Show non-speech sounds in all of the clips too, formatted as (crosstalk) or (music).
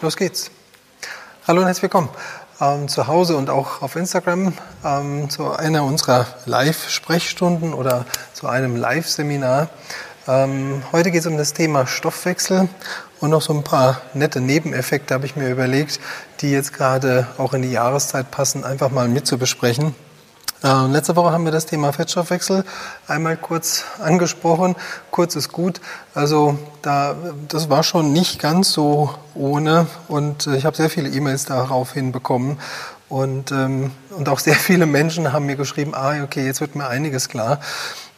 los geht's. Hallo und herzlich willkommen ähm, zu Hause und auch auf Instagram ähm, zu einer unserer Live-Sprechstunden oder zu einem Live-Seminar. Ähm, heute geht es um das Thema Stoffwechsel und noch so ein paar nette Nebeneffekte habe ich mir überlegt, die jetzt gerade auch in die Jahreszeit passen, einfach mal mit zu besprechen. Äh, letzte Woche haben wir das Thema Fettstoffwechsel einmal kurz angesprochen. Kurz ist gut. Also da, das war schon nicht ganz so ohne und äh, ich habe sehr viele E-Mails daraufhin bekommen und, ähm, und auch sehr viele Menschen haben mir geschrieben, ah, okay, jetzt wird mir einiges klar.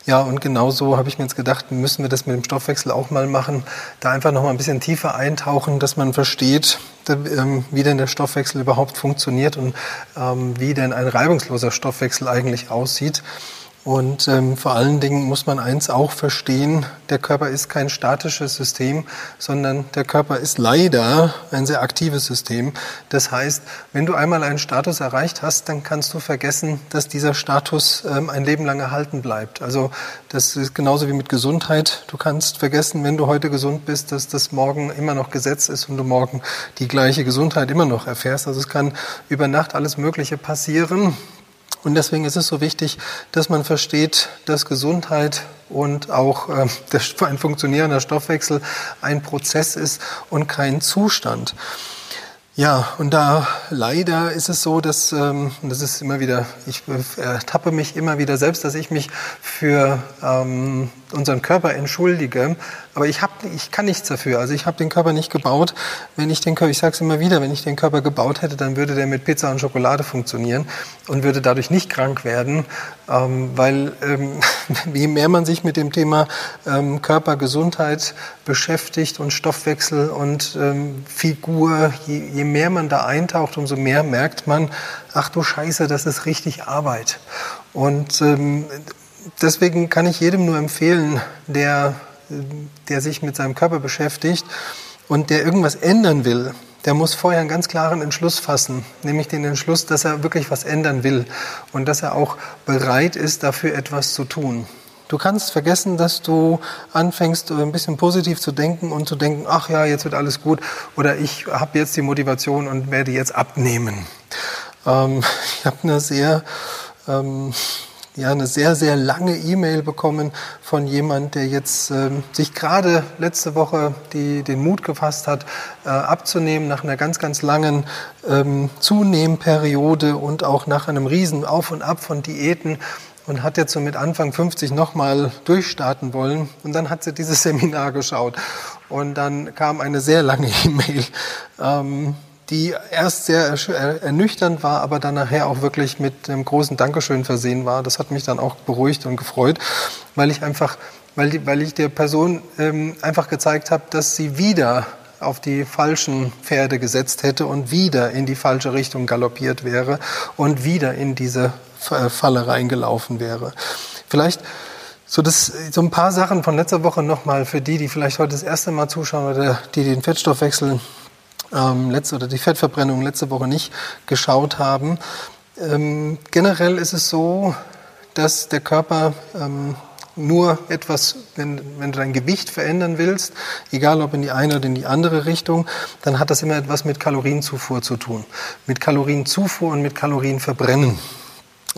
Ja, und genau so habe ich mir jetzt gedacht, müssen wir das mit dem Stoffwechsel auch mal machen. Da einfach noch mal ein bisschen tiefer eintauchen, dass man versteht, ähm, wie denn der Stoffwechsel überhaupt funktioniert und ähm, wie denn ein reibungsloser Stoffwechsel eigentlich aussieht. Und ähm, vor allen Dingen muss man eins auch verstehen, der Körper ist kein statisches System, sondern der Körper ist leider ein sehr aktives System. Das heißt, wenn du einmal einen Status erreicht hast, dann kannst du vergessen, dass dieser Status ähm, ein Leben lang erhalten bleibt. Also das ist genauso wie mit Gesundheit. Du kannst vergessen, wenn du heute gesund bist, dass das morgen immer noch Gesetz ist und du morgen die gleiche Gesundheit immer noch erfährst. Also es kann über Nacht alles Mögliche passieren. Und deswegen ist es so wichtig, dass man versteht, dass Gesundheit und auch (laughs) äh, ein funktionierender Stoffwechsel ein Prozess ist und kein Zustand. Ja, und da leider ist es so, dass, ähm, das ist immer wieder, ich ertappe mich immer wieder selbst, dass ich mich für ähm, unseren Körper entschuldige, aber ich, hab, ich kann nichts dafür. Also ich habe den Körper nicht gebaut. Wenn ich den Körper, ich sage es immer wieder, wenn ich den Körper gebaut hätte, dann würde der mit Pizza und Schokolade funktionieren und würde dadurch nicht krank werden, ähm, weil ähm, (laughs) je mehr man sich mit dem Thema ähm, Körpergesundheit beschäftigt und Stoffwechsel und ähm, Figur, je, je mehr man da eintaucht, umso mehr merkt man, ach du Scheiße, das ist richtig Arbeit. Und ähm, deswegen kann ich jedem nur empfehlen, der, der sich mit seinem Körper beschäftigt und der irgendwas ändern will, der muss vorher einen ganz klaren Entschluss fassen, nämlich den Entschluss, dass er wirklich was ändern will und dass er auch bereit ist, dafür etwas zu tun. Du kannst vergessen, dass du anfängst, ein bisschen positiv zu denken und zu denken, ach ja, jetzt wird alles gut oder ich habe jetzt die Motivation und werde jetzt abnehmen. Ähm, (laughs) ich habe eine sehr ähm, ja, eine sehr, sehr lange E-Mail bekommen von jemand, der jetzt ähm, sich gerade letzte Woche die, den Mut gefasst hat, äh, abzunehmen nach einer ganz, ganz langen ähm, Zunehmperiode und auch nach einem riesen Auf und Ab von Diäten und hat jetzt so mit Anfang 50 nochmal durchstarten wollen. Und dann hat sie dieses (laughs) Seminar geschaut. Und dann kam eine sehr lange E-Mail. Ähm, die erst sehr ernüchternd war, aber dann nachher auch wirklich mit einem großen Dankeschön versehen war. Das hat mich dann auch beruhigt und gefreut, weil ich einfach, weil, die, weil ich der Person ähm, einfach gezeigt habe, dass sie wieder auf die falschen Pferde gesetzt hätte und wieder in die falsche Richtung galoppiert wäre und wieder in diese Falle reingelaufen wäre. Vielleicht so, das, so ein paar Sachen von letzter Woche nochmal für die, die vielleicht heute das erste Mal zuschauen oder die den Fettstoffwechsel ähm, letzte oder die Fettverbrennung letzte Woche nicht geschaut haben. Ähm, generell ist es so, dass der Körper ähm, nur etwas, wenn, wenn du dein Gewicht verändern willst, egal ob in die eine oder in die andere Richtung, dann hat das immer etwas mit Kalorienzufuhr zu tun. Mit Kalorienzufuhr und mit Kalorienverbrennen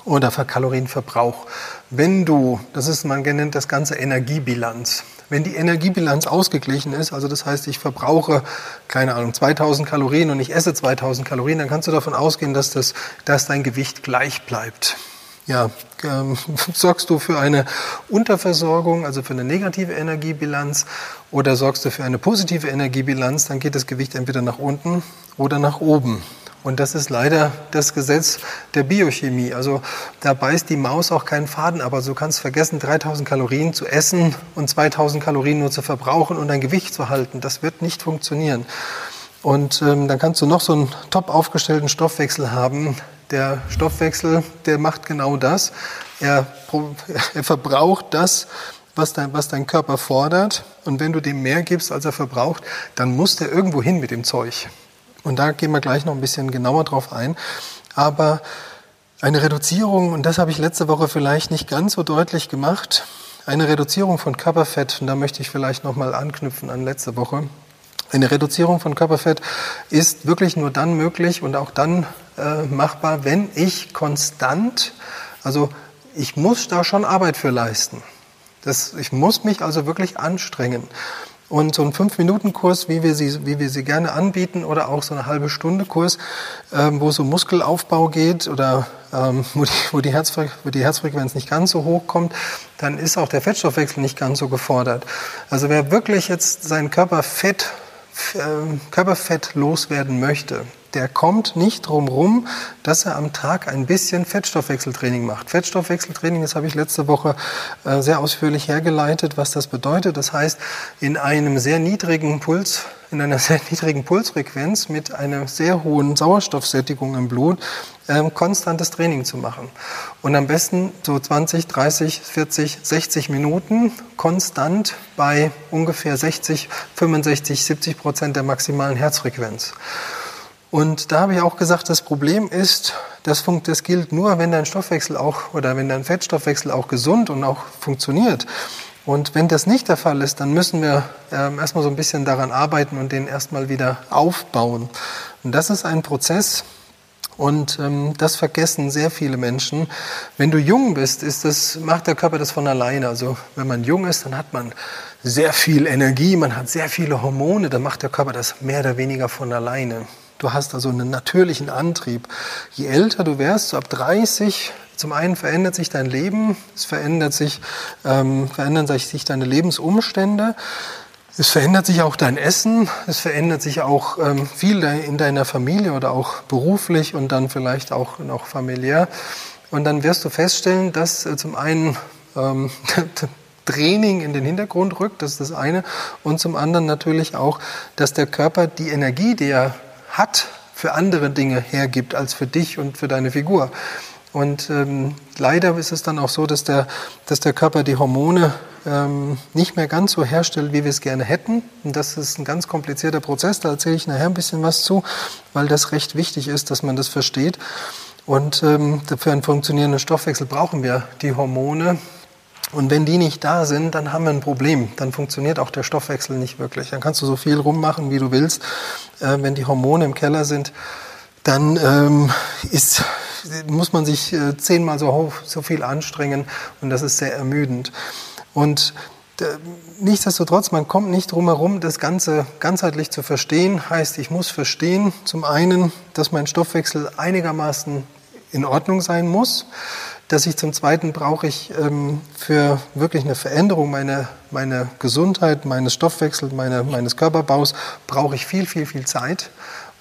oder Kalorienverbrauch. Wenn du, das ist, man nennt das Ganze Energiebilanz. Wenn die Energiebilanz ausgeglichen ist, also das heißt, ich verbrauche, keine Ahnung, 2000 Kalorien und ich esse 2000 Kalorien, dann kannst du davon ausgehen, dass, das, dass dein Gewicht gleich bleibt. Ja, ähm, (laughs) sorgst du für eine Unterversorgung, also für eine negative Energiebilanz, oder sorgst du für eine positive Energiebilanz, dann geht das Gewicht entweder nach unten oder nach oben. Und das ist leider das Gesetz der Biochemie. Also da beißt die Maus auch keinen Faden, aber du kannst vergessen, 3000 Kalorien zu essen und 2000 Kalorien nur zu verbrauchen und dein Gewicht zu halten. Das wird nicht funktionieren. Und ähm, dann kannst du noch so einen top aufgestellten Stoffwechsel haben. Der Stoffwechsel, der macht genau das. Er, (laughs) er verbraucht das, was dein, was dein Körper fordert. Und wenn du dem mehr gibst, als er verbraucht, dann muss der irgendwo hin mit dem Zeug. Und da gehen wir gleich noch ein bisschen genauer drauf ein. Aber eine Reduzierung, und das habe ich letzte Woche vielleicht nicht ganz so deutlich gemacht, eine Reduzierung von Körperfett, und da möchte ich vielleicht nochmal anknüpfen an letzte Woche, Eine Reduzierung von Körperfett ist wirklich nur dann möglich und auch dann äh, machbar, wenn ich konstant, also ich muss da schon Arbeit für leisten. Das, ich muss mich also wirklich anstrengen. Und so ein Fünf-Minuten-Kurs, wie, wir sie, wie wir sie gerne anbieten, oder auch so eine halbe Stunde Kurs, ähm, wo es um Muskelaufbau geht oder ähm, (laughs) wo, die, wo, die Herzfre wo die Herzfrequenz nicht ganz so hoch kommt, dann ist auch der Fettstoffwechsel nicht ganz so gefordert. Also wer wirklich jetzt sein Körperfett, äh, Körperfett loswerden möchte, der kommt nicht drum rum, dass er am Tag ein bisschen Fettstoffwechseltraining macht. Fettstoffwechseltraining, das habe ich letzte Woche äh, sehr ausführlich hergeleitet, was das bedeutet. Das heißt, in einem sehr niedrigen Puls, in einer (laughs) sehr niedrigen Pulsfrequenz mit einer sehr hohen Sauerstoffsättigung im Blut ähm, konstantes Training zu machen. Und am besten so 20, 30, 40, 60 Minuten konstant bei ungefähr 60, 65, 70 Prozent der maximalen Herzfrequenz. Und da habe ich auch gesagt, das Problem ist, das, das gilt nur, wenn dein Stoffwechsel auch oder wenn dein Fettstoffwechsel auch gesund und auch funktioniert. Und wenn das nicht der Fall ist, dann müssen wir ähm, erstmal so ein bisschen daran arbeiten und den erstmal wieder aufbauen. Und das ist ein Prozess, und ähm, das vergessen sehr viele Menschen. Wenn du jung bist, ist das, macht der Körper das von alleine. Also wenn man jung ist, dann hat man sehr viel Energie, man hat sehr viele Hormone, dann macht der Körper das mehr oder weniger von alleine. Du hast also einen natürlichen Antrieb. Je älter du wärst, so ab 30, zum einen verändert sich dein Leben, es verändert sich, ähm, verändern sich deine Lebensumstände. Es verändert sich auch dein Essen, es verändert sich auch ähm, viel in deiner Familie oder auch beruflich und dann vielleicht auch noch familiär. Und dann wirst du feststellen, dass äh, zum einen ähm, (laughs) Training in den Hintergrund rückt, das ist das eine, und zum anderen natürlich auch, dass der Körper die Energie, die er hat, für andere Dinge hergibt als für dich und für deine Figur. Und ähm, leider ist es dann auch so, dass der, dass der Körper die Hormone ähm, nicht mehr ganz so herstellt, wie wir es gerne hätten. Und das ist ein ganz komplizierter Prozess. Da erzähle ich nachher ein bisschen was zu, weil das recht wichtig ist, dass man das versteht. Und ähm, für einen funktionierenden Stoffwechsel brauchen wir die Hormone, und wenn die nicht da sind, dann haben wir ein Problem. Dann funktioniert auch der Stoffwechsel nicht wirklich. Dann kannst du so viel rummachen, wie du willst. Äh, wenn die Hormone im Keller sind, dann ähm, ist, muss man sich äh, zehnmal so, hoch, so viel anstrengen und das ist sehr ermüdend. Und äh, nichtsdestotrotz, man kommt nicht drum herum, das Ganze ganzheitlich zu verstehen. Heißt, ich muss verstehen, zum einen, dass mein Stoffwechsel einigermaßen in Ordnung sein muss dass ich zum Zweiten brauche ich ähm, für wirklich eine Veränderung meiner, meiner Gesundheit, meines Stoffwechsels, meine, meines Körperbaus, brauche ich viel, viel, viel Zeit.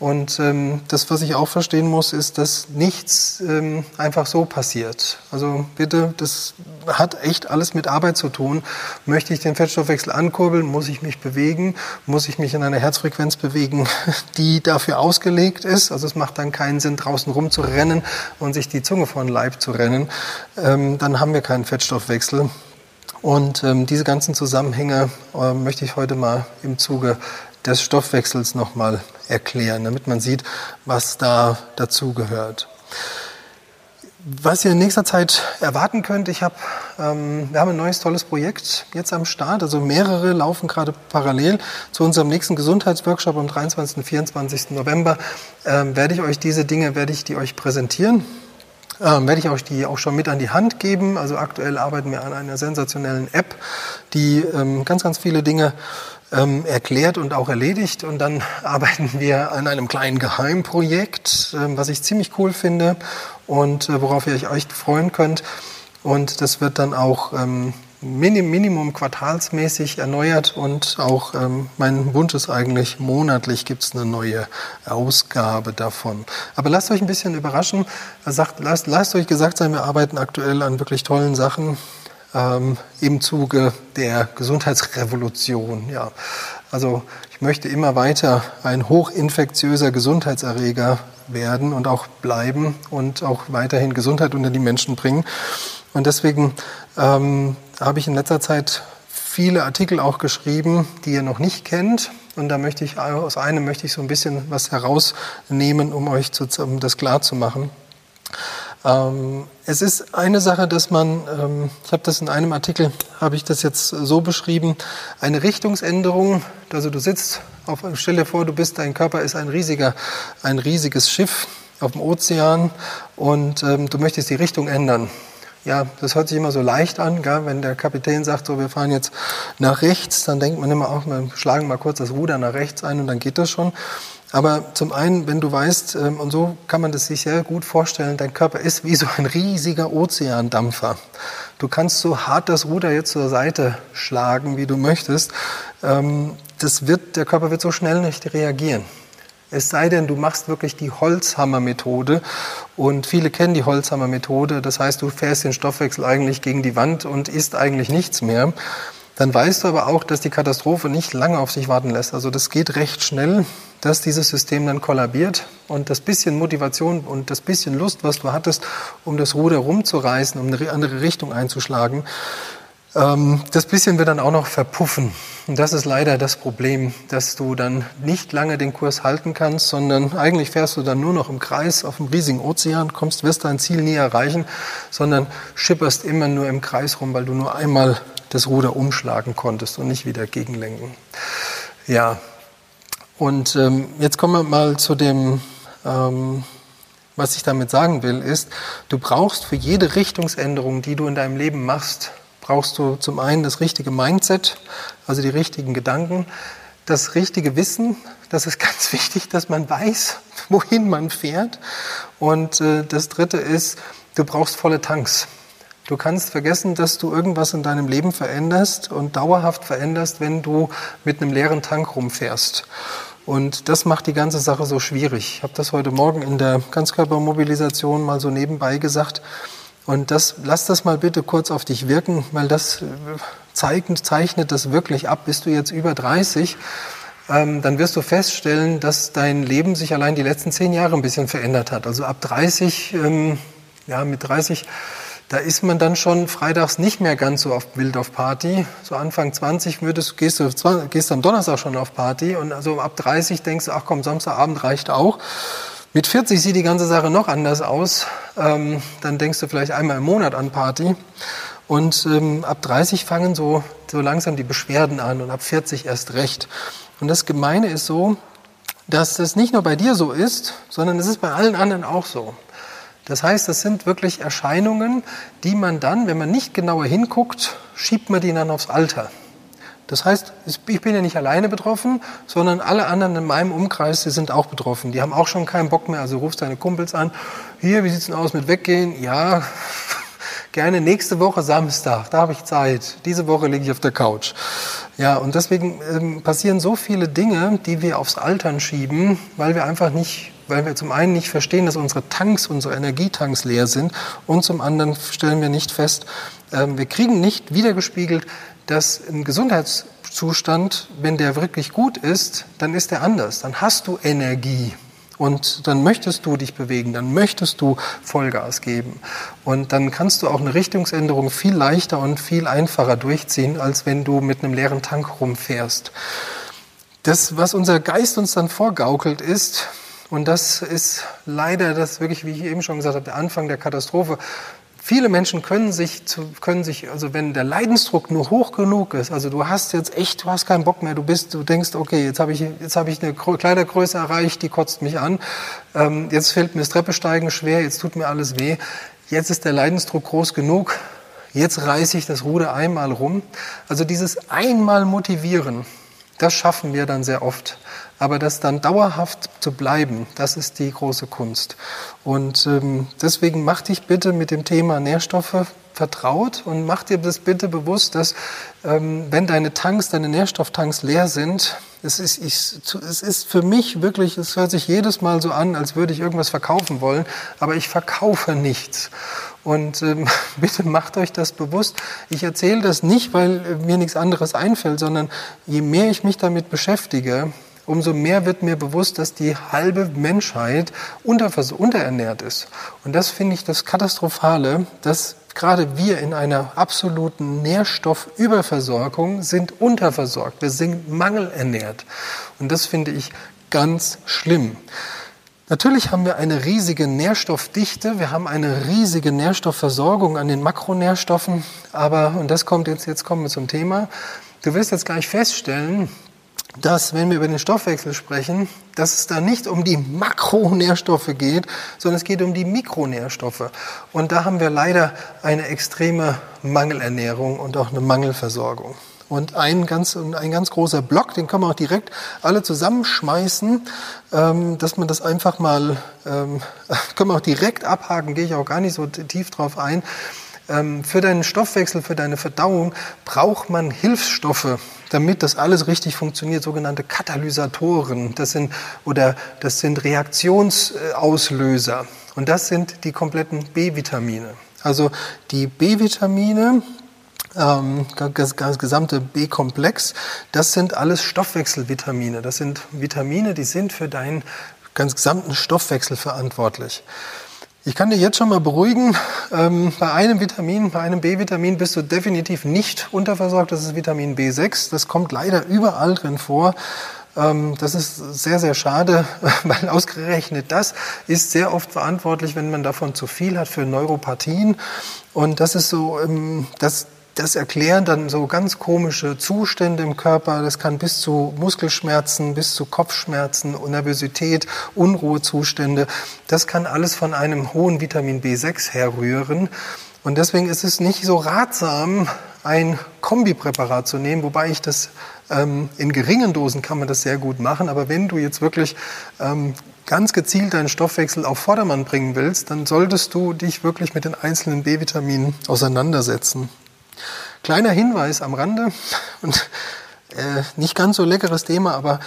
Und ähm, das, was ich auch verstehen muss, ist, dass nichts ähm, einfach so passiert. Also bitte, das hat echt alles mit Arbeit zu tun. Möchte ich den Fettstoffwechsel ankurbeln, muss ich mich bewegen, muss ich mich in einer Herzfrequenz bewegen, (laughs) die dafür ausgelegt ist. Also es macht dann keinen Sinn, draußen rumzurennen und sich die Zunge vor den Leib zu rennen. Ähm, dann haben wir keinen Fettstoffwechsel. Und ähm, diese ganzen Zusammenhänge äh, möchte ich heute mal im Zuge des Stoffwechsels nochmal erklären, damit man sieht, was da dazu gehört. Was ihr in nächster Zeit erwarten könnt, ich hab, ähm, wir haben ein neues tolles Projekt jetzt am Start, also mehrere laufen gerade parallel zu unserem nächsten Gesundheitsworkshop am 23. und 24. November. Ähm, werde ich euch diese Dinge, werde ich die euch präsentieren, ähm, werde ich euch die auch schon mit an die Hand geben. Also aktuell arbeiten wir an einer sensationellen App, die ähm, ganz, ganz viele Dinge ähm, erklärt und auch erledigt. Und dann (laughs) arbeiten wir an einem kleinen Geheimprojekt, ähm, was ich ziemlich cool finde und äh, worauf ihr euch freuen könnt. Und das wird dann auch ähm, Minim, Minimum quartalsmäßig erneuert und auch ähm, mein Wunsch ist eigentlich, monatlich gibt es eine neue Ausgabe davon. Aber lasst euch ein bisschen überraschen. Sagt, lasst, lasst euch gesagt sein, wir arbeiten aktuell an wirklich tollen Sachen ähm, im Zuge der Gesundheitsrevolution. Ja. Also ich möchte immer weiter ein hochinfektiöser Gesundheitserreger werden und auch bleiben und auch weiterhin Gesundheit unter die Menschen bringen. Und deswegen ähm, habe ich in letzter Zeit viele Artikel auch geschrieben, die ihr noch nicht kennt. Und da möchte ich aus einem möchte ich so ein bisschen was herausnehmen, um euch zu, um das klar zu machen. Ähm, es ist eine Sache, dass man, ähm, ich habe das in einem Artikel, habe ich das jetzt so beschrieben, eine Richtungsänderung, also du sitzt, auf, stell dir vor, du bist, dein Körper ist ein riesiger, ein riesiges Schiff auf dem Ozean und ähm, du möchtest die Richtung ändern. Ja, das hört sich immer so leicht an, gell? wenn der Kapitän sagt, so wir fahren jetzt nach rechts, dann denkt man immer auch, wir schlagen mal kurz das Ruder nach rechts ein und dann geht das schon. Aber zum einen, wenn du weißt, ähm, und so kann man das sich sehr gut vorstellen, dein Körper ist wie so ein riesiger Ozeandampfer. Du kannst so hart das Ruder jetzt zur Seite schlagen, wie du möchtest. Ähm, das wird, der Körper wird so schnell nicht reagieren. Es sei denn, du machst wirklich die Holzhammer-Methode und viele kennen die Holzhammer-Methode. Das heißt, du fährst den Stoffwechsel eigentlich gegen die Wand und isst eigentlich nichts mehr dann weißt du aber auch, dass die Katastrophe nicht lange auf sich warten lässt. Also das geht recht schnell, dass dieses System dann kollabiert und das bisschen Motivation und das bisschen Lust, was du hattest, um das Ruder rumzureißen, um eine andere Richtung einzuschlagen, das bisschen wird dann auch noch verpuffen. Und das ist leider das Problem, dass du dann nicht lange den Kurs halten kannst, sondern eigentlich fährst du dann nur noch im Kreis auf dem riesigen Ozean, kommst, wirst dein Ziel nie erreichen, sondern schipperst immer nur im Kreis rum, weil du nur einmal das Ruder umschlagen konntest und nicht wieder gegenlenken. Ja, und ähm, jetzt kommen wir mal zu dem, ähm, was ich damit sagen will, ist, du brauchst für jede Richtungsänderung, die du in deinem Leben machst, brauchst du zum einen das richtige Mindset, also die richtigen Gedanken, das richtige Wissen, das ist (laughs) ganz wichtig, dass man weiß, wohin man fährt. Und äh, das dritte ist, du brauchst volle Tanks. Du kannst vergessen, dass du irgendwas in deinem Leben veränderst und dauerhaft veränderst, wenn du mit einem leeren Tank rumfährst. Und das macht die ganze Sache so schwierig. Ich habe das heute Morgen in der Ganzkörpermobilisation mal so nebenbei gesagt. Und das, lass das mal bitte kurz auf dich wirken, weil das äh, zeigt, zeichnet das wirklich ab. Bist du jetzt über 30, ähm, dann wirst du feststellen, dass dein Leben sich allein die letzten zehn Jahre ein bisschen verändert hat. Also ab 30, ähm, ja, mit 30 da ist man dann schon freitags nicht mehr ganz so oft wild auf Party. So Anfang 20 würdest, gehst, du, gehst am Donnerstag schon auf Party und also ab 30 denkst du, ach komm, Samstagabend reicht auch. Mit 40 sieht die ganze Sache noch anders aus. Ähm, dann denkst du vielleicht einmal im Monat an Party. Und ähm, ab 30 fangen so, so langsam die Beschwerden an und ab 40 erst recht. Und das Gemeine ist so, dass das nicht nur bei dir so ist, sondern es ist bei allen anderen auch so. Das heißt, das sind wirklich Erscheinungen, die man dann, wenn man nicht genauer hinguckt, schiebt man die dann aufs Alter. Das heißt, ich bin ja nicht alleine betroffen, sondern alle anderen in meinem Umkreis, die sind auch betroffen. Die haben auch schon keinen Bock mehr. Also rufst deine Kumpels an. Hier, wie sieht's denn aus mit Weggehen? Ja, (laughs) gerne nächste Woche Samstag. Da habe ich Zeit. Diese Woche liege ich auf der Couch. Ja, und deswegen ähm, passieren so viele Dinge, die wir aufs Altern schieben, weil wir einfach nicht weil wir zum einen nicht verstehen, dass unsere Tanks, unsere Energietanks leer sind und zum anderen stellen wir nicht fest, ähm, wir kriegen nicht wiedergespiegelt, dass ein Gesundheitszustand, wenn der wirklich gut ist, dann ist der anders. Dann hast du Energie. Und dann möchtest du dich bewegen, dann möchtest du Vollgas geben. Und dann kannst du auch eine Richtungsänderung viel leichter und viel einfacher durchziehen, als wenn du mit einem leeren Tank rumfährst. Das, was unser Geist uns dann vorgaukelt, ist, und das ist leider das wirklich, wie ich eben schon gesagt habe, der Anfang der Katastrophe. Viele Menschen können sich, können sich, also wenn der Leidensdruck nur hoch genug ist, also du hast jetzt echt, du hast keinen Bock mehr, du bist, du denkst, okay, jetzt habe ich, jetzt habe ich eine Kleidergröße erreicht, die kotzt mich an, ähm, jetzt fällt mir das Treppesteigen schwer, jetzt tut mir alles weh, jetzt ist der Leidensdruck groß genug, jetzt reiße ich das Ruder einmal rum. Also dieses einmal motivieren, das schaffen wir dann sehr oft. Aber das dann dauerhaft zu bleiben, das ist die große Kunst. Und ähm, deswegen mach dich bitte mit dem Thema Nährstoffe vertraut und mach dir das bitte bewusst, dass ähm, wenn deine Tanks, deine Nährstofftanks leer sind, es ist, ich, es ist für mich wirklich, es hört sich jedes Mal so an, als würde ich irgendwas verkaufen wollen, aber ich verkaufe nichts. Und ähm, (laughs) bitte macht euch das bewusst. Ich erzähle das nicht, weil mir nichts anderes einfällt, sondern je mehr ich mich damit beschäftige, umso mehr wird mir bewusst, dass die halbe Menschheit unterernährt ist. Und das finde ich das Katastrophale, dass gerade wir in einer absoluten Nährstoffüberversorgung sind unterversorgt. Wir sind mangelernährt. Und das finde ich ganz schlimm. Natürlich haben wir eine riesige Nährstoffdichte, wir haben eine riesige Nährstoffversorgung an den Makronährstoffen, aber, und das kommt jetzt, jetzt kommen wir zum Thema, du wirst jetzt gleich feststellen, dass, wenn wir über den Stoffwechsel sprechen, dass es da nicht um die Makronährstoffe geht, sondern es geht um die Mikronährstoffe. Und da haben wir leider eine extreme Mangelernährung und auch eine Mangelversorgung. Und ein ganz, ein ganz großer Block, den kann man auch direkt alle zusammenschmeißen, ähm, dass man das einfach mal, ähm, (laughs) können wir auch direkt abhaken, gehe ich auch gar nicht so tief drauf ein. Ähm, für deinen Stoffwechsel, für deine Verdauung braucht man Hilfsstoffe, damit das alles richtig funktioniert, sogenannte Katalysatoren. Das sind, oder das sind Reaktionsauslöser. Und das sind die kompletten B-Vitamine. Also die B-Vitamine, ähm, das, gesamte B-Komplex, das sind alles Stoffwechselvitamine. Das sind Vitamine, die sind für deinen ganz gesamten Stoffwechsel verantwortlich. Ich kann dich jetzt schon mal beruhigen, ähm, bei einem Vitamin, bei einem B-Vitamin bist du definitiv nicht unterversorgt, das ist Vitamin B6. Das kommt leider überall drin vor. Ähm, das ist sehr, sehr schade, (laughs) weil ausgerechnet das ist sehr oft verantwortlich, wenn man davon zu viel hat für Neuropathien. Und das ist so, ähm, das, das erklären dann so ganz komische Zustände im Körper. Das kann bis zu Muskelschmerzen, bis zu Kopfschmerzen, Nervosität, Unruhezustände. Das kann alles von einem hohen Vitamin B6 herrühren. Und deswegen ist es nicht so ratsam, ein Kombipräparat zu nehmen, wobei ich das ähm, in geringen Dosen kann man das sehr gut machen. Aber wenn du jetzt wirklich ähm, ganz gezielt deinen Stoffwechsel auf Vordermann bringen willst, dann solltest du dich wirklich mit den einzelnen B-Vitaminen auseinandersetzen. Kleiner Hinweis am Rande. Und äh, nicht ganz so leckeres Thema, aber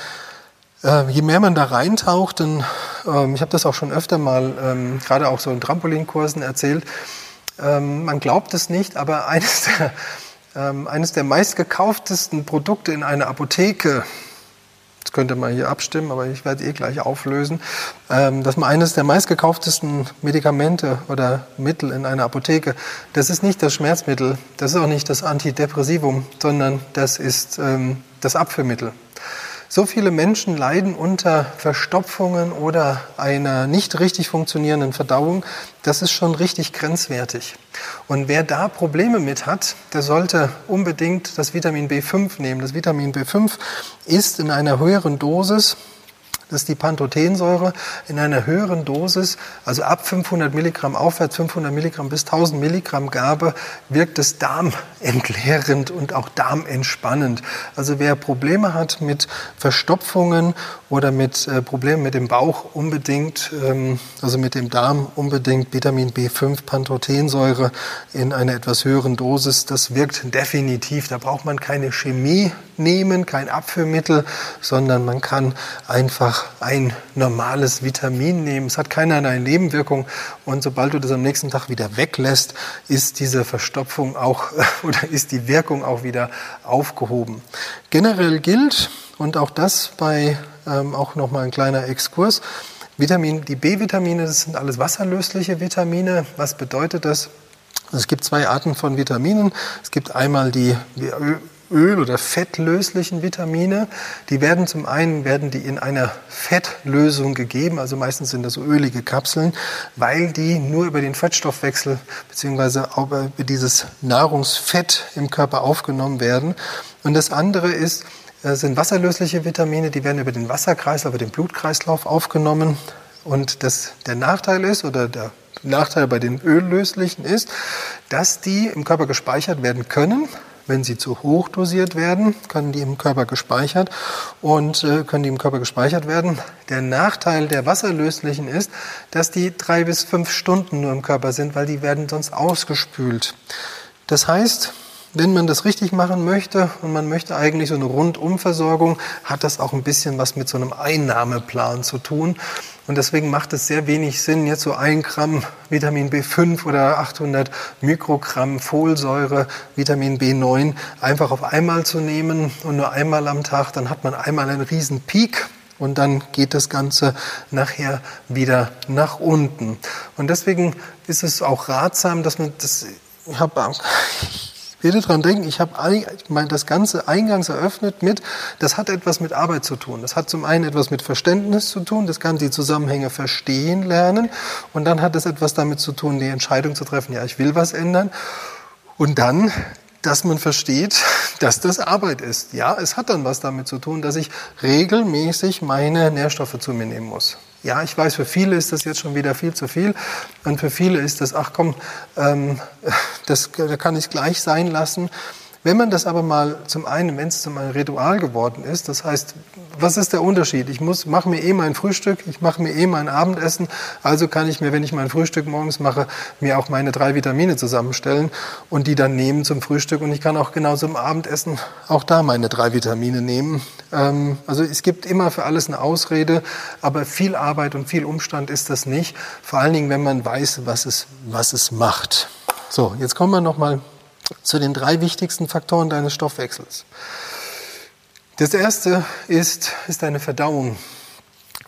äh, je mehr man da reintaucht, dann, ähm, ich habe das auch schon öfter mal, ähm, gerade auch so in Trampolinkursen erzählt, ähm, man glaubt es nicht, aber eines der, ähm, eines der meistgekauftesten Produkte in einer Apotheke könnte man hier abstimmen, aber ich werde eh gleich auflösen, ähm, dass man eines der meistgekauftesten Medikamente oder Mittel in einer Apotheke, das ist nicht das Schmerzmittel, das ist auch nicht das Antidepressivum, sondern das ist ähm, das Abführmittel. So viele Menschen leiden unter Verstopfungen oder einer nicht richtig funktionierenden Verdauung. Das ist schon richtig grenzwertig. Und wer da Probleme mit hat, der sollte unbedingt das Vitamin B5 nehmen. Das Vitamin B5 ist in einer höheren Dosis das ist die Pantothensäure in einer höheren Dosis, also ab 500 Milligramm aufwärts, 500 Milligramm bis 1000 Milligramm Gabe, wirkt es darmentleerend und auch darmentspannend. Also wer Probleme hat mit Verstopfungen oder mit äh, Problemen mit dem Bauch, unbedingt, ähm, also mit dem Darm, unbedingt Vitamin B5, Pantothensäure in einer etwas höheren Dosis. Das wirkt definitiv. Da braucht man keine Chemie nehmen, kein Abführmittel, sondern man kann einfach ein normales Vitamin nehmen. Es hat keinerlei Nebenwirkung und sobald du das am nächsten Tag wieder weglässt, ist diese Verstopfung auch (laughs) oder ist die Wirkung auch wieder aufgehoben. Generell gilt, und auch das bei ähm, auch nochmal ein kleiner Exkurs, Vitamin, die B-Vitamine, das sind alles wasserlösliche Vitamine. Was bedeutet das? Es gibt zwei Arten von Vitaminen. Es gibt einmal die Öl- oder fettlöslichen Vitamine. Die werden zum einen werden die in einer Fettlösung gegeben, also meistens sind das ölige Kapseln, weil die nur über den Fettstoffwechsel beziehungsweise über dieses Nahrungsfett im Körper aufgenommen werden. Und das andere ist, äh, sind wasserlösliche Vitamine, die werden über den Wasserkreislauf, über den Blutkreislauf aufgenommen. Und das, der Nachteil ist, oder der Nachteil bei den öllöslichen ist, dass die im Körper gespeichert werden können, wenn sie zu hoch dosiert werden, können die im Körper gespeichert und äh, können die im Körper gespeichert werden. Der Nachteil der wasserlöslichen ist, dass die drei bis fünf Stunden nur im Körper sind, weil die werden sonst ausgespült. Das heißt, wenn man das richtig machen möchte und man möchte eigentlich so eine Rundumversorgung, hat das auch ein bisschen was mit so einem Einnahmeplan zu tun. Und deswegen macht es sehr wenig Sinn, jetzt so ein Gramm Vitamin B5 oder 800 Mikrogramm Folsäure, Vitamin B9 einfach auf einmal zu nehmen und nur einmal am Tag. Dann hat man einmal einen riesen Peak und dann geht das Ganze nachher wieder nach unten. Und deswegen ist es auch ratsam, dass man das, ich habe Bitte dran denken, ich habe das Ganze eingangs eröffnet mit, das hat etwas mit Arbeit zu tun. Das hat zum einen etwas mit Verständnis zu tun, das kann die Zusammenhänge verstehen lernen und dann hat es etwas damit zu tun, die Entscheidung zu treffen, ja, ich will was ändern. Und dann dass man versteht, (laughs) dass das Arbeit ist. Ja, es hat dann was damit zu tun, dass ich regelmäßig meine Nährstoffe zu mir nehmen muss. Ja, ich weiß, für viele ist das jetzt schon wieder viel zu viel. Und für viele ist das, ach komm, ähm, (laughs) das, da kann ich gleich sein lassen. Wenn man das aber mal zum einen, wenn es zum ein Ritual geworden ist, das heißt, was ist der Unterschied? Ich muss, mache mir eh mein Frühstück, ich mache mir eh mein Abendessen, also kann ich mir, wenn ich mein Frühstück morgens mache, mir auch meine drei Vitamine zusammenstellen und die dann nehmen zum Frühstück und ich kann auch genau zum Abendessen auch da meine drei Vitamine nehmen. Ähm, also es gibt immer für alles eine Ausrede, aber viel Arbeit und viel Umstand ist das nicht, vor allen Dingen, wenn man weiß, was es, was es macht. So, jetzt kommen wir nochmal zu den drei wichtigsten Faktoren deines Stoffwechsels. Das erste ist, ist deine Verdauung.